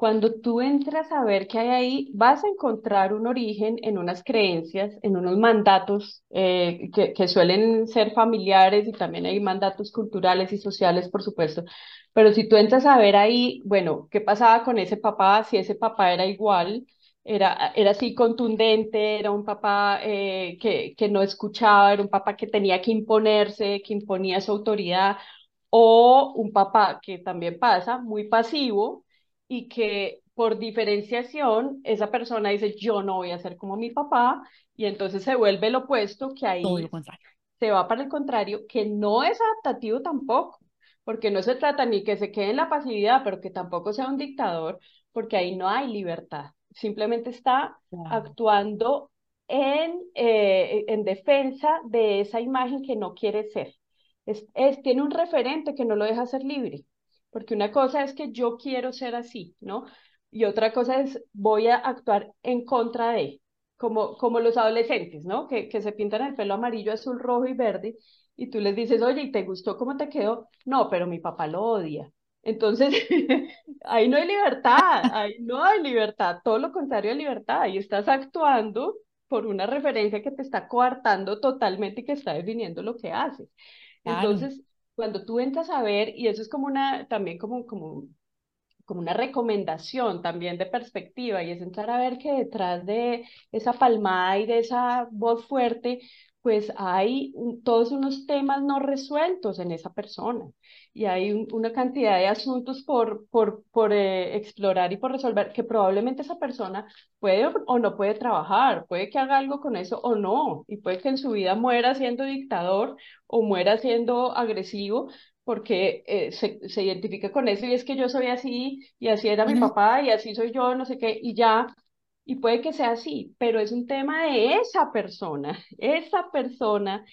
cuando tú entras a ver qué hay ahí, vas a encontrar un origen en unas creencias, en unos mandatos eh, que, suelen ser familiares y también hay mandatos culturales y sociales, por supuesto. Pero si tú entras a ver ahí, bueno, ¿qué pasaba con ese papá? Si ese papá era igual, era, era así contundente, era un papá eh, que, que no escuchaba, era un papá que tenía que imponerse, que imponía su autoridad, o un papá que también pasa, muy pasivo, y que por diferenciación esa persona dice yo no voy a ser como mi papá y entonces se vuelve lo opuesto que ahí se va para el contrario que no es adaptativo tampoco porque no se trata ni que se quede en la pasividad pero que tampoco sea un dictador porque ahí no hay libertad. Simplemente está actuando en, eh, en defensa de esa imagen que no quiere ser. Es, es, tiene un referente que no lo deja ser libre porque una cosa es que yo quiero ser así, ¿no? Y otra cosa es voy a actuar en contra de, como, como los adolescentes, ¿no? Que, que se pintan el pelo amarillo, azul, rojo y verde, y tú les dices, oye, ¿y te gustó cómo te quedó? No, pero mi papá lo odia. Entonces, *laughs* ahí no hay libertad, ahí no hay libertad, todo lo contrario de libertad, ahí estás actuando por una referencia que te está coartando totalmente y que está definiendo lo que haces. Entonces, cuando tú entras a ver, y eso es como una, también como, como, como una recomendación también de perspectiva, y es entrar a ver que detrás de esa palmada y de esa voz fuerte, pues hay todos unos temas no resueltos en esa persona y hay una cantidad de asuntos por, por, por eh, explorar y por resolver que probablemente esa persona puede o no puede trabajar, puede que haga algo con eso o no, y puede que en su vida muera siendo dictador o muera siendo agresivo, porque eh, se, se, identifica con eso y es que yo soy así y así era mi papá y así soy yo, no sé qué, y ya y puede que sea así, pero es un tema de esa persona, *laughs* esa persona,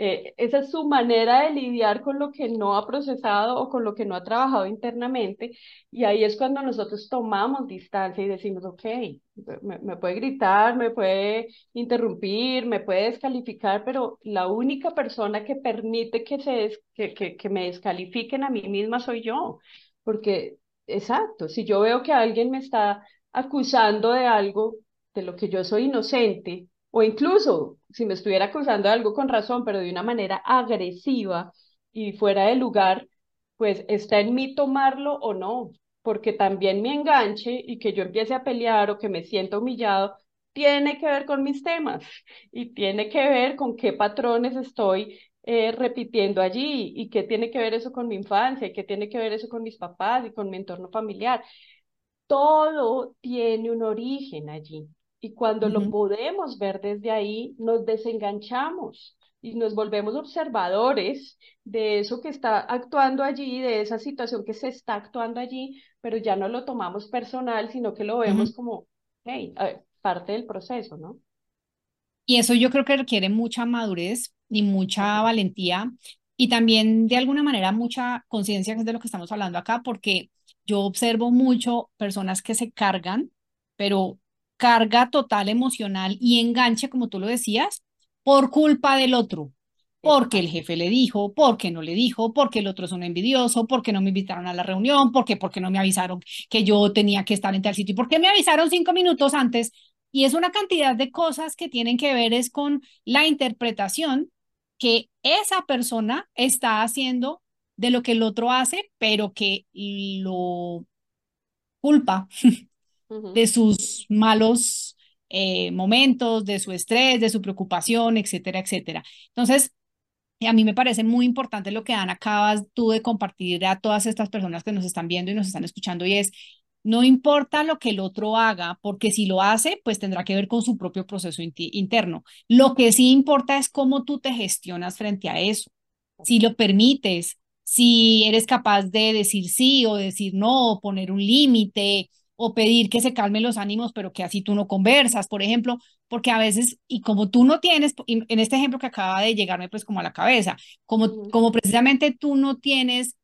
eh, esa es su manera de lidiar con lo que no ha procesado o con lo que no ha trabajado internamente. Y ahí es cuando nosotros tomamos distancia y decimos, ok, me, puede gritar, me puede interrumpir, me puede descalificar, pero la única persona que permite que, se que, que, que me descalifiquen a mí misma soy yo. Porque, exacto, si yo veo que alguien me está acusando de algo de lo que yo soy inocente, o incluso si me estuviera acusando de algo con razón, pero de una manera agresiva y fuera de lugar, pues está en mí tomarlo o no, porque también mi enganche y que yo empiece a pelear o que me sienta humillado, tiene que ver con mis temas y tiene que ver con qué patrones estoy eh, repitiendo allí y qué tiene que ver eso con mi infancia y qué tiene que ver eso con mis papás y con mi entorno familiar todo tiene un origen allí. Y cuando lo podemos ver desde ahí, nos desenganchamos y nos volvemos observadores de eso que está actuando allí, de esa situación que se está actuando allí, pero ya no lo tomamos personal, sino que lo vemos como, hey, parte del proceso, ¿no? Y eso yo creo que requiere mucha madurez y mucha valentía y también de alguna manera mucha conciencia, de lo que estamos hablando acá, porque yo observo mucho personas que se cargan, pero carga total emocional y enganche, como tú lo decías, por culpa del otro. Porque el jefe le dijo, porque no le dijo, porque el otro es un envidioso, porque no me invitaron a la reunión, porque, porque no me avisaron que yo tenía que estar en tal sitio, porque me avisaron cinco minutos antes. Y es una cantidad de cosas que tienen que ver es con la interpretación que esa persona está haciendo de lo que el otro hace, pero que lo culpa *laughs* de sus malos eh, momentos, de su estrés, de su preocupación, etcétera, etcétera. Entonces, a mí me parece muy importante lo que Ana acabas tú de compartir a todas estas personas que nos están viendo y nos están escuchando y es, no importa lo que el otro haga, porque si lo hace, pues tendrá que ver con su propio proceso interno. Lo que sí importa es cómo tú te gestionas frente a eso. Si lo permites, si eres capaz de decir sí o decir no, o poner un límite o pedir que se calmen los ánimos, pero que así tú no conversas, por ejemplo, porque a veces, y como tú no tienes, en este ejemplo que acaba de llegarme pues como a la cabeza, como, como precisamente tú no tienes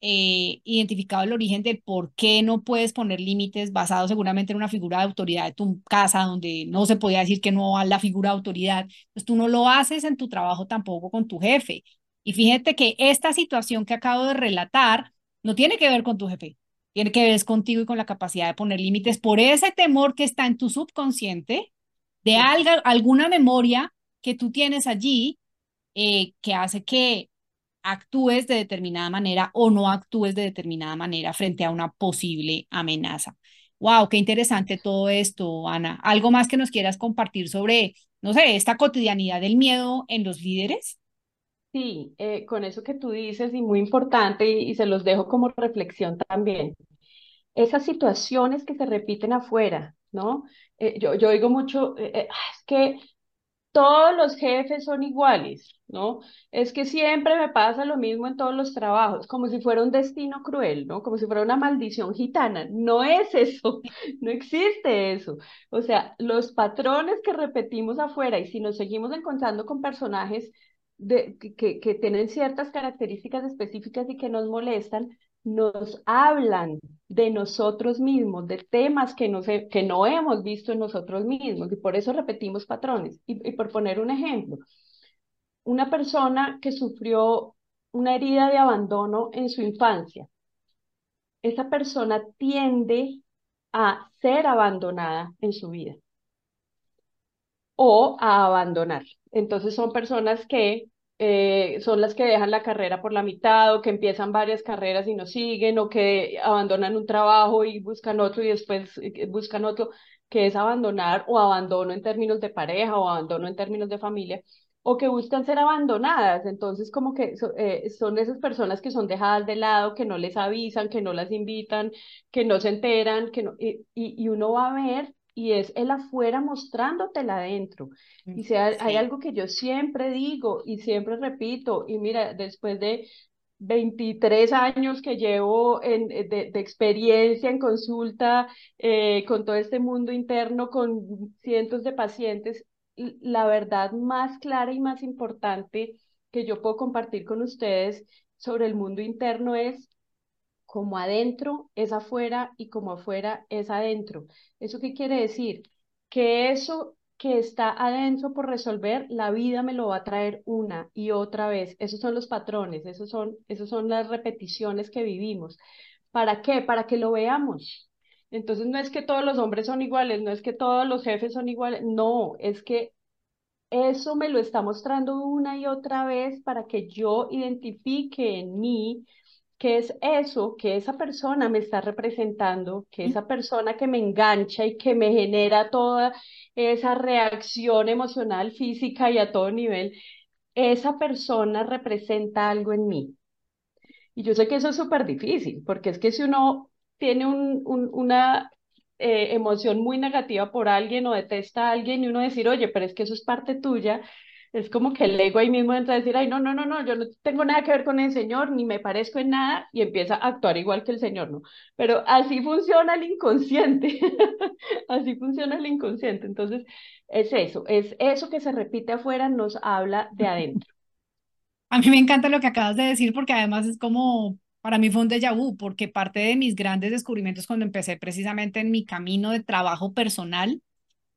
eh, identificado el origen de por qué no puedes poner límites basado seguramente en una figura de autoridad de tu casa, donde no se podía decir que no a la figura de autoridad, pues tú no lo haces en tu trabajo tampoco con tu jefe. Y fíjate que esta situación que acabo de relatar no tiene que ver con tu jefe, tiene que ver contigo y con la capacidad de poner límites por ese temor que está en tu subconsciente de algo, alguna memoria que tú tienes allí eh, que hace que actúes de determinada manera o no actúes de determinada manera frente a una posible amenaza. Wow, qué interesante todo esto, Ana. ¿Algo más que nos quieras compartir sobre, no sé, esta cotidianidad del miedo en los líderes? Sí, eh, con eso que tú dices y muy importante y, se los dejo como reflexión también. Esas situaciones que se repiten afuera, ¿no? Eh, yo, yo digo mucho, eh, ah, es que todos los jefes son iguales, ¿no? Es que siempre me pasa lo mismo en todos los trabajos, como si fuera un destino cruel, ¿no? Como si fuera una maldición gitana. No es eso, *laughs* no existe eso. O sea, los patrones que repetimos afuera y si nos seguimos encontrando con personajes de, que, que tienen ciertas características específicas y que nos molestan, nos hablan de nosotros mismos, de temas que no, que no hemos visto en nosotros mismos y por eso repetimos patrones. Y, y, por poner un ejemplo, una persona que sufrió una herida de abandono en su infancia, esa persona tiende a ser abandonada en su vida o a abandonar. Entonces son personas que eh, son las que dejan la carrera por la mitad o que empiezan varias carreras y no siguen o que abandonan un trabajo y buscan otro y después eh, buscan otro, que es abandonar o abandono en términos de pareja o abandono en términos de familia, o que buscan ser abandonadas. Entonces, como que eh, son esas personas que son dejadas de lado, que no les avisan, que no las invitan, que no se enteran, que no, y, y uno va a ver y es el afuera mostrándotela adentro. Y sea, hay algo que yo siempre digo y siempre repito, y mira, después de 23 años que llevo en, eh, de, de, experiencia en consulta eh, con todo este mundo interno, con cientos de pacientes, la verdad más clara y más importante que yo puedo compartir con ustedes sobre el mundo interno es como adentro es afuera y como afuera es adentro. ¿Eso qué quiere decir? Que eso que está adentro por resolver, la vida me lo va a traer una y otra vez. Esos son los patrones, esos son, esos son las repeticiones que vivimos. ¿Para qué? Para que lo veamos. Entonces no es que todos los hombres son iguales, no es que todos los jefes son iguales, no, es que eso me lo está mostrando una y otra vez para que yo identifique en mí qué es eso que esa persona me está representando, que esa persona que me engancha y que me genera toda esa reacción emocional, física y a todo nivel, esa persona representa algo en mí. Y yo sé que eso es súper difícil, porque es que si uno tiene un, una eh, emoción muy negativa por alguien o detesta a alguien y uno decir, oye, pero es que eso es parte tuya, es como que el ego ahí mismo entra a decir, ay, no, no, no, no, yo no tengo nada que ver con el Señor, ni me parezco en nada, y empieza a actuar igual que el Señor, ¿no? Pero así funciona el inconsciente, *laughs* así funciona el inconsciente. Entonces, es eso, es eso que se repite afuera, nos habla de adentro. A mí me encanta lo que acabas de decir porque además es como, para mí fue un déjà vu, porque parte de mis grandes descubrimientos cuando empecé precisamente en mi camino de trabajo personal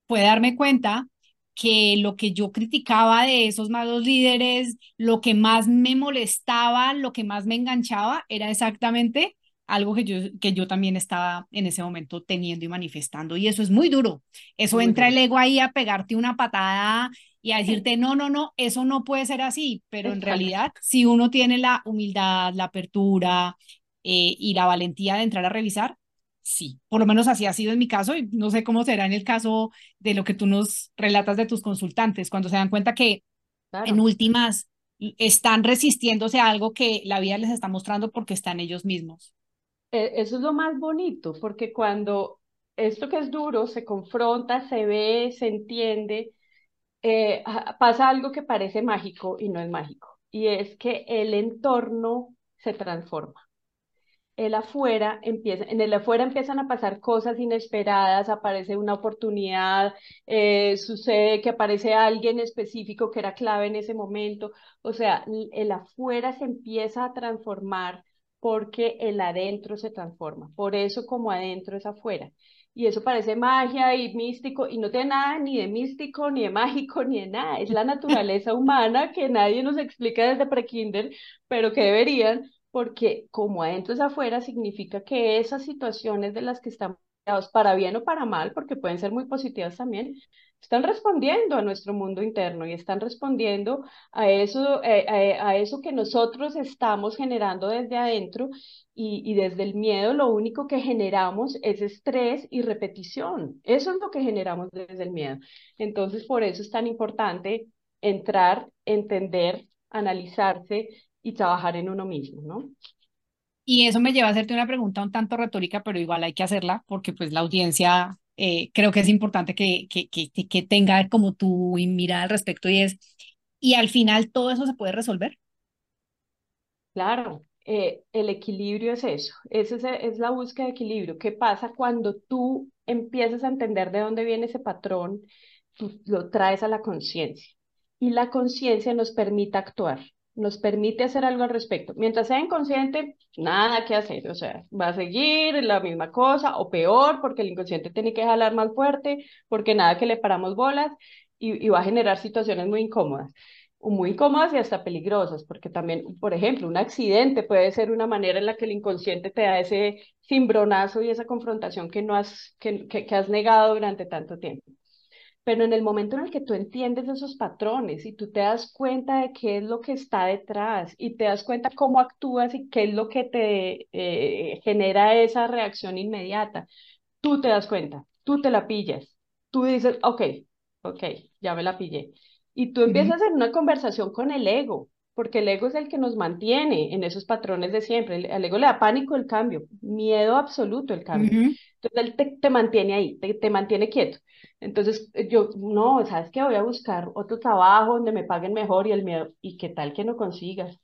fue darme cuenta que lo que yo criticaba de esos malos líderes, lo que más me molestaba, lo que más me enganchaba, era exactamente algo que yo, que yo también estaba en ese momento teniendo y manifestando. Y eso es muy duro. Eso entra el ego ahí a pegarte una patada y a decirte, no, no, no, eso no puede ser así. Pero en realidad, si uno tiene la humildad, la apertura eh, y la valentía de entrar a revisar, sí, por lo menos así ha sido en mi caso y no sé cómo será en el caso de lo que tú nos relatas de tus consultantes, cuando se dan cuenta que en últimas están resistiéndose a algo que la vida les está mostrando porque están ellos mismos. E, eso es lo más bonito, porque cuando esto que es duro se confronta, se ve, se entiende, eh, pasa algo que parece mágico y no es mágico, y es que el entorno se transforma el afuera empieza, en el afuera empiezan a pasar cosas inesperadas, aparece una oportunidad, eh, sucede que aparece alguien específico que era clave en ese momento, o sea, el afuera se empieza a transformar porque el adentro se transforma, por eso como adentro es afuera. Y eso parece magia y místico, y no tiene nada ni de místico, ni de mágico, ni de nada. Es la naturaleza humana que nadie nos explica desde prekinder, pero que deberían, porque como adentro es afuera, significa que esas situaciones de las que estamos para bien o para mal, porque pueden ser muy positivas también, están respondiendo a nuestro mundo interno y están respondiendo a eso, eh, a, eso que nosotros estamos generando desde adentro y, desde el miedo lo único que generamos es estrés y repetición. Eso es lo que generamos desde el miedo. Entonces, por eso es tan importante entrar, entender, analizarse y trabajar en uno mismo, ¿no? Y eso me lleva a hacerte una pregunta un tanto retórica, pero igual hay que hacerla porque pues la audiencia eh, creo que es importante que, que, que, que tenga como tu mirada al respecto y es, ¿y al final todo eso se puede resolver? Claro, eh, el equilibrio es eso, es, es la búsqueda de equilibrio. ¿Qué pasa cuando tú empiezas a entender de dónde viene ese patrón? Tú lo traes a la conciencia y la conciencia nos permite actuar nos permite hacer algo al respecto. Mientras sea inconsciente, nada que hacer, o sea, va a seguir la misma cosa o peor porque el inconsciente tiene que jalar más fuerte, porque nada que le paramos bolas y, va a generar situaciones muy incómodas muy incómodas y hasta peligrosas, porque también, por ejemplo, un accidente puede ser una manera en la que el inconsciente te da ese cimbronazo y esa confrontación que no has, que has negado durante tanto tiempo. Pero en el momento en el que tú entiendes esos patrones y tú te das cuenta de qué es lo que está detrás y te das cuenta cómo actúas y qué es lo que te eh, genera esa reacción inmediata, tú te das cuenta, tú te la pillas, tú dices, ok, ok, ya me la pillé. Y tú empiezas en una conversación con el ego, porque el ego es el que nos mantiene en esos patrones de siempre. El, ego le da pánico el cambio, miedo absoluto el cambio. Entonces él te, te, mantiene ahí, te, te mantiene quieto. Entonces yo, no, ¿sabes qué? Voy a buscar otro trabajo donde me paguen mejor y el miedo, ¿y qué tal que no consigas?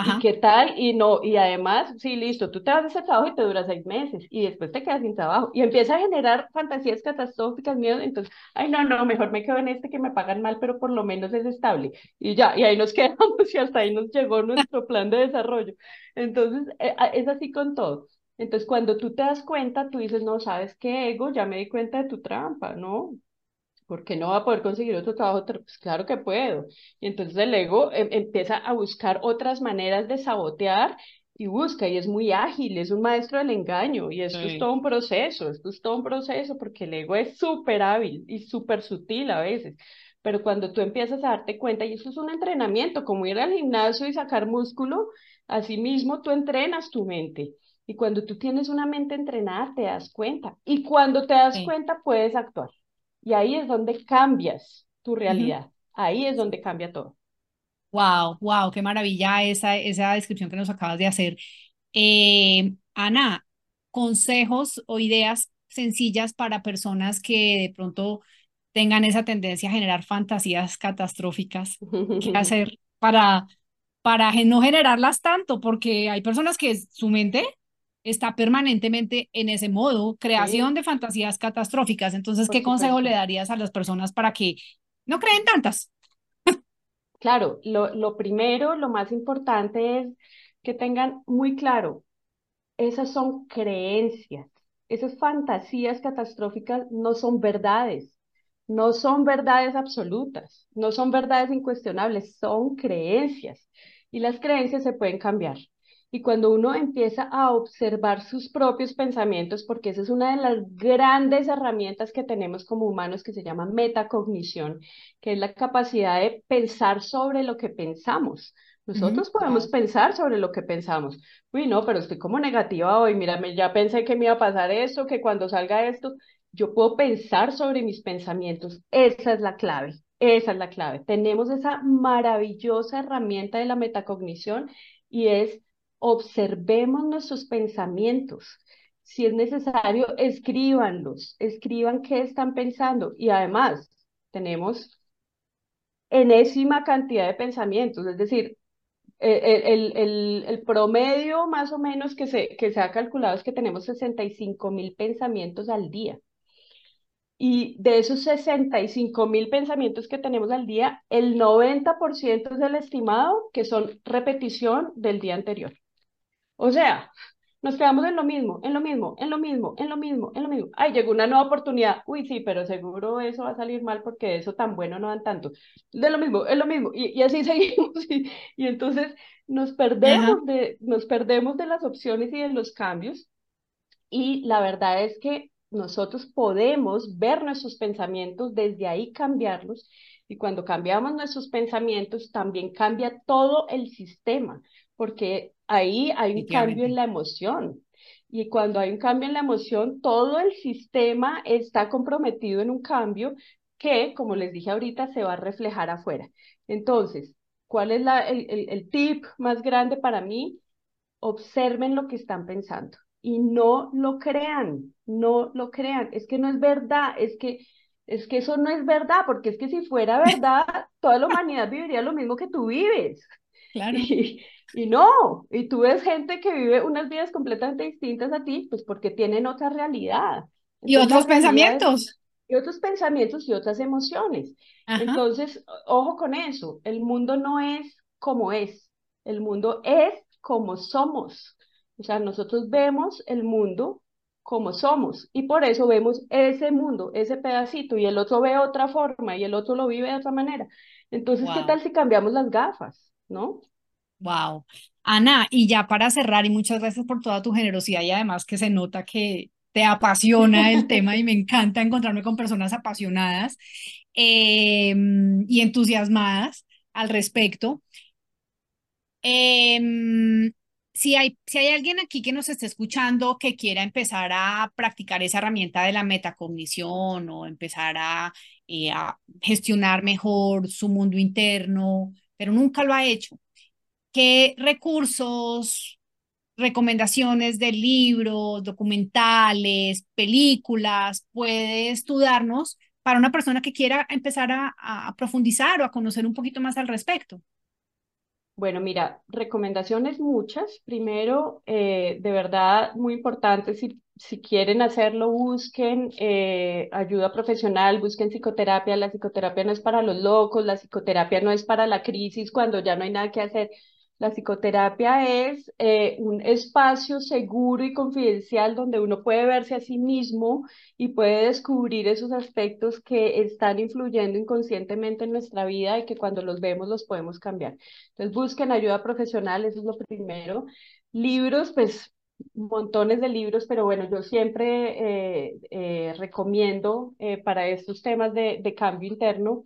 ¿Y qué tal? Y no, y además, sí, listo, tú te vas a ese trabajo y te dura seis meses y después te quedas sin trabajo y empieza a generar fantasías catastróficas, miedo, entonces, ay, no, no, mejor me quedo en este que me pagan mal, pero por lo menos es estable. Y ya, y ahí nos *laughs* quedamos y hasta ahí nos llegó nuestro plan de desarrollo. Entonces, eh, es así con todo. Entonces, cuando tú te das cuenta, tú dices, no, ¿sabes qué, ego? Ya me di cuenta de tu trampa, ¿no? Porque no va a poder conseguir otro trabajo, pues claro que puedo. Y entonces el ego em, empieza a buscar otras maneras de sabotear y busca y es muy ágil, es un maestro del engaño y esto es todo un proceso, esto es todo un proceso porque el ego es súper hábil y súper sutil a veces. Pero cuando tú empiezas a darte cuenta, y eso es un entrenamiento, como ir al gimnasio y sacar músculo, así mismo tú entrenas tu mente. Y cuando tú tienes una mente entrenada, te das cuenta. Y cuando te das cuenta, puedes actuar. Y ahí es donde cambias tu realidad. Ahí es donde cambia todo. Wow, wow, qué maravilla esa, esa descripción que nos acabas de hacer. Eh, Ana, consejos o ideas sencillas para personas que de pronto tengan esa tendencia a generar fantasías catastróficas. ¿Qué *laughs* hacer para, para no generarlas tanto? Porque hay personas que su mente está permanentemente en ese modo, creación de fantasías catastróficas. Entonces, ¿qué consejo le darías a las personas para que no creen tantas? Claro, lo, lo primero, lo más importante es que tengan muy claro, esas son creencias, esas fantasías catastróficas no son verdades, no son verdades absolutas, no son verdades incuestionables, son creencias. Y las creencias se pueden cambiar. Y cuando uno empieza a observar sus propios pensamientos, porque esa es una de las grandes herramientas que tenemos como humanos que se llama metacognición, que es la capacidad de pensar sobre lo que pensamos. Nosotros podemos pensar sobre lo que pensamos. Uy, no, pero estoy como negativa hoy. Mírame, ya pensé que me iba a pasar esto, que cuando salga esto, yo puedo pensar sobre mis pensamientos. Esa es la clave. Esa es la clave. Tenemos esa maravillosa herramienta de la metacognición y es observemos nuestros pensamientos. Si es necesario, escríbanlos, escriban qué están pensando. Y además, tenemos enésima cantidad de pensamientos, es decir, e, el, el, promedio más o menos que se, que se ha calculado es que tenemos 65 mil pensamientos al día. Y de esos 65 mil pensamientos que tenemos al día, el 90% es el estimado que son repetición del día anterior. O sea, nos quedamos en lo mismo, en lo mismo, en lo mismo, en lo mismo, en lo mismo. Ay, llegó una nueva oportunidad. Uy, sí, pero seguro eso va a salir mal porque eso tan bueno no dan tanto. De lo mismo, es lo mismo. Y, así *laughs* seguimos. Y, y, entonces nos perdemos, de, nos perdemos de las opciones y de los cambios. Y la verdad es que nosotros podemos ver nuestros pensamientos, desde ahí cambiarlos. Y cuando cambiamos nuestros pensamientos, también cambia todo el sistema, porque ahí hay un cambio en la emoción. Y cuando hay un cambio en la emoción, todo el sistema está comprometido en un cambio que, como les dije ahorita, se va a reflejar afuera. Entonces, ¿cuál es la, el, el, el tip más grande para mí? Observen lo que están pensando y no lo crean, no lo crean. Es que no es verdad, es que es que eso no es verdad, porque es que si fuera *laughs* verdad, toda la humanidad viviría lo mismo que tú vives. *laughs* Claro. Y no, y tú ves gente que vive unas vidas completamente distintas a ti, pues porque tienen otra realidad. y otros pensamientos. Y otros pensamientos y otras emociones. Entonces, ojo con eso, el mundo no es como es, el mundo es como somos. O sea, nosotros vemos el mundo como somos y por eso vemos ese mundo, ese pedacito y el otro ve otra forma y el otro lo vive de otra manera. Entonces, ¿qué tal si cambiamos las gafas, no? Wow. Ana, y ya para cerrar, y muchas gracias por toda tu generosidad y además que se nota que te apasiona el tema y me encanta encontrarme con personas apasionadas em, y entusiasmadas al respecto. Em, si hay, si hay alguien aquí que nos esté escuchando que quiera empezar a practicar esa herramienta de la metacognición o empezar a eh, a gestionar mejor su mundo interno, pero nunca lo ha hecho. ¿Qué recursos, recomendaciones de libros, documentales, películas puede estudiarnos para una persona que quiera empezar a, a profundizar o a conocer un poquito más al respecto? Bueno, mira, recomendaciones muchas. Primero, eh, de verdad, muy importante, si, si quieren hacerlo, busquen eh, ayuda profesional, busquen psicoterapia. La psicoterapia no es para los locos, la psicoterapia no es para la crisis cuando ya no hay nada que hacer. La psicoterapia es eh, un espacio seguro y confidencial donde uno puede verse a sí mismo y puede descubrir esos aspectos que están influyendo inconscientemente en nuestra vida y que cuando los vemos los podemos cambiar. Entonces busquen ayuda profesional, eso es lo primero. Libros, pues montones de libros, pero bueno, yo siempre eh, eh, recomiendo para estos temas de, de, cambio interno,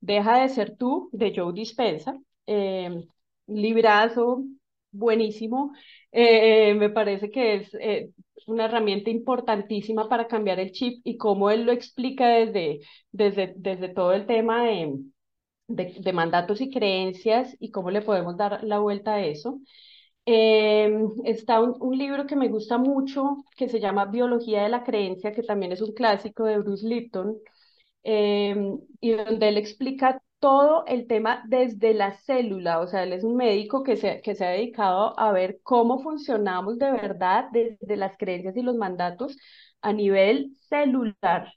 Deja de ser tú, de Joe Dispensa librazo buenísimo. Eh, me parece que es eh, una herramienta importantísima para cambiar el chip y cómo él lo explica desde, desde, desde todo el tema de, de, mandatos y creencias y cómo le podemos dar la vuelta a eso. Em, está un, libro que me gusta mucho que se llama Biología de la Creencia, que también es un clásico de Bruce Lipton, y donde él explica todo el tema desde la célula, o sea, él es un médico que se, que se ha dedicado a ver cómo funcionamos de verdad desde las creencias y los mandatos a nivel celular.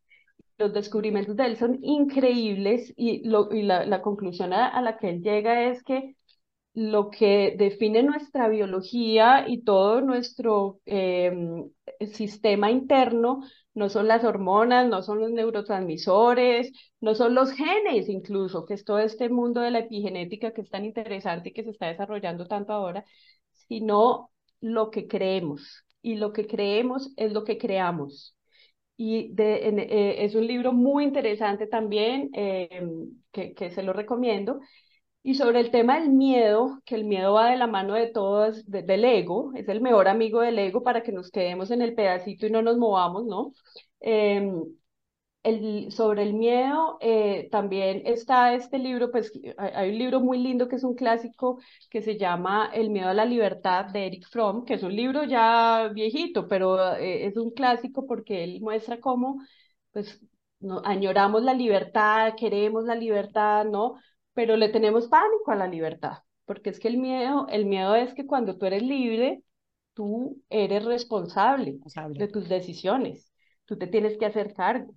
Los descubrimientos de él son increíbles y, lo, y la, la conclusión a, la que él llega es que lo que define nuestra biología y todo nuestro em, sistema interno no son las hormonas, no son los neurotransmisores, no son los genes incluso, que es todo este mundo de la epigenética que es tan interesante y que se está desarrollando tanto ahora, sino lo que creemos. Y lo que creemos es lo que creamos. Y eh, es un libro muy interesante también, em, que se lo recomiendo. Y sobre el tema del miedo, que el miedo va de la mano de todos, del ego, es el mejor amigo del ego para que nos quedemos en el pedacito y no nos movamos, ¿no? Em, el, sobre el miedo, eh, también está este libro, pues hay un libro muy lindo que es un clásico que se llama El miedo a la libertad de Eric Fromm, que es un libro ya viejito, pero eh, es un clásico porque él muestra cómo pues añoramos la libertad, queremos la libertad, ¿no? Pero le tenemos pánico a la libertad, porque es que el miedo, el miedo es que cuando tú eres libre, tú eres responsable, de tus decisiones, tú te tienes que hacer cargo.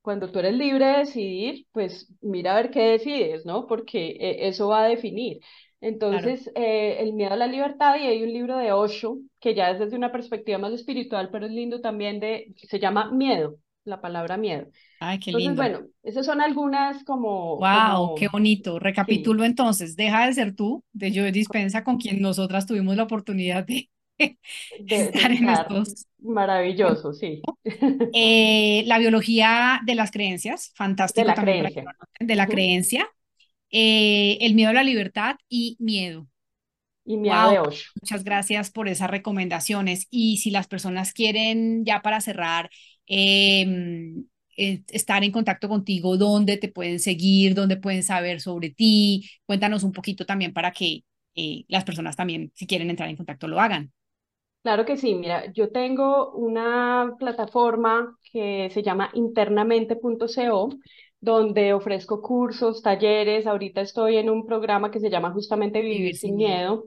Cuando tú eres libre de decidir, pues mira a ver qué decides, ¿no? Porque eh, eso va a definir. Entonces, eh, el miedo a la libertad, y hay un libro de Osho, que ya es desde una perspectiva más espiritual, pero es lindo también, de, se llama Miedo, la palabra miedo. Ay, qué lindo. Entonces, bueno, esas son algunas como... Wow, qué bonito. Recapitulo entonces, Deja de ser tú, de Joe Dispensa, con quien nosotras tuvimos la oportunidad de, *laughs* estar en estos... Maravilloso, sí. *laughs* Eh, la biología de las creencias, fantástico de la también. Creencia. De la creencia. Eh, el miedo a la libertad y miedo. Y miedo de Osho. Muchas gracias por esas recomendaciones. Y si las personas quieren, ya para cerrar, eh, estar en contacto contigo, dónde te pueden seguir, dónde pueden saber sobre ti. Cuéntanos un poquito también para que eh, las personas también, si quieren entrar en contacto, lo hagan. Claro que sí, mira, yo tengo una plataforma que se llama internamente.co, donde ofrezco cursos, talleres. Ahorita estoy en un programa que se llama justamente Vivir, sin, miedo.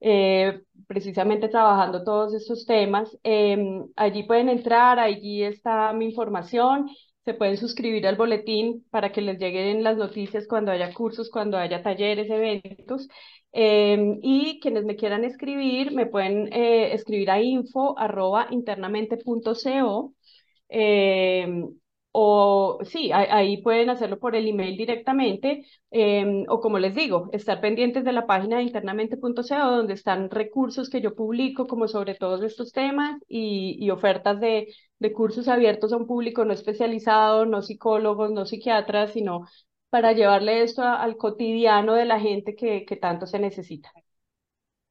Eh, precisamente trabajando todos estos temas. Em, allí pueden entrar, allí está mi información, se pueden suscribir al boletín para que les lleguen las noticias cuando haya cursos, cuando haya talleres, eventos. Em, y quienes me quieran escribir, me pueden eh, escribir a info arroba internamente.co. O sí, ahí pueden hacerlo por el email directamente, em, o como les digo, estar pendientes de la página de internamente.co, donde están recursos que yo publico, como sobre todos estos temas, y, ofertas de, de, cursos abiertos a un público no especializado, no psicólogos, no psiquiatras, sino para llevarle esto al cotidiano de la gente que, que tanto se necesita.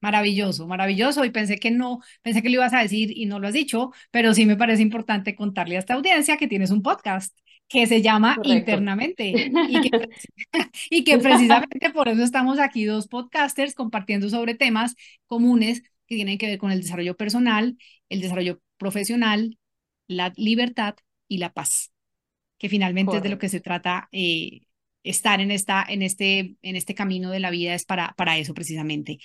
Maravilloso, maravilloso. Y pensé que no, pensé que lo ibas a decir y no lo has dicho, pero sí me parece importante contarle a esta audiencia que tienes un podcast que se llama internamente y que, *laughs* *laughs* y que precisamente por eso estamos aquí dos podcasters compartiendo sobre temas comunes que tienen que ver con el desarrollo personal, el desarrollo profesional, la libertad y la paz, que finalmente es de lo que se trata eh, estar en, esta, en, este, en este camino de la vida es para, para eso precisamente.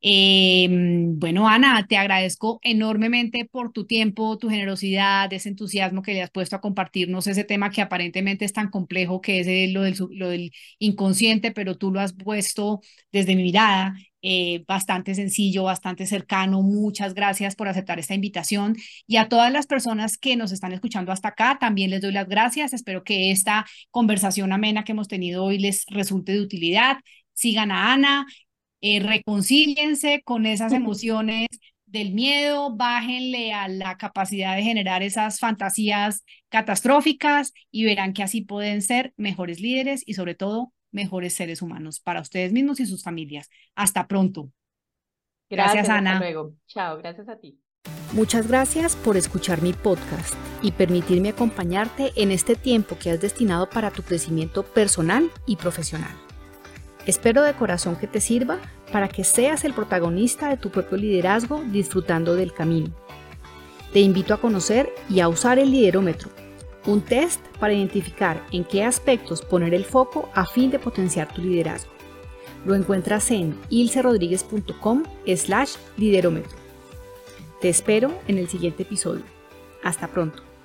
Em, bueno, Ana, te agradezco enormemente por tu tiempo, tu generosidad, ese entusiasmo que le has puesto a compartirnos ese tema que aparentemente es tan complejo que es lo del, lo del inconsciente, pero tú lo has puesto desde mi mirada eh, bastante sencillo, bastante cercano. Muchas gracias por aceptar esta invitación y a todas las personas que nos están escuchando hasta acá, también les doy las gracias. Espero que esta conversación amena que hemos tenido hoy les resulte de utilidad. Sigan a Ana, eh, reconcíliense con esas emociones del miedo, bájenle a la capacidad de generar esas fantasías catastróficas y verán que así pueden ser mejores líderes y sobre todo mejores seres humanos para ustedes mismos y sus familias. Hasta pronto. Gracias, Ana. Hasta luego. Chao, gracias a ti. Muchas gracias por escuchar mi podcast y permitirme acompañarte en este tiempo que has destinado para tu crecimiento personal y profesional. Espero de corazón que te sirva para que seas el protagonista de tu propio liderazgo disfrutando del camino. Te invito a conocer y a usar el liderómetro un test para identificar en qué aspectos poner el foco a fin de potenciar tu liderazgo. Lo encuentras en ilcerodríguez.com slash liderómetro. Te espero en el siguiente episodio. Hasta pronto.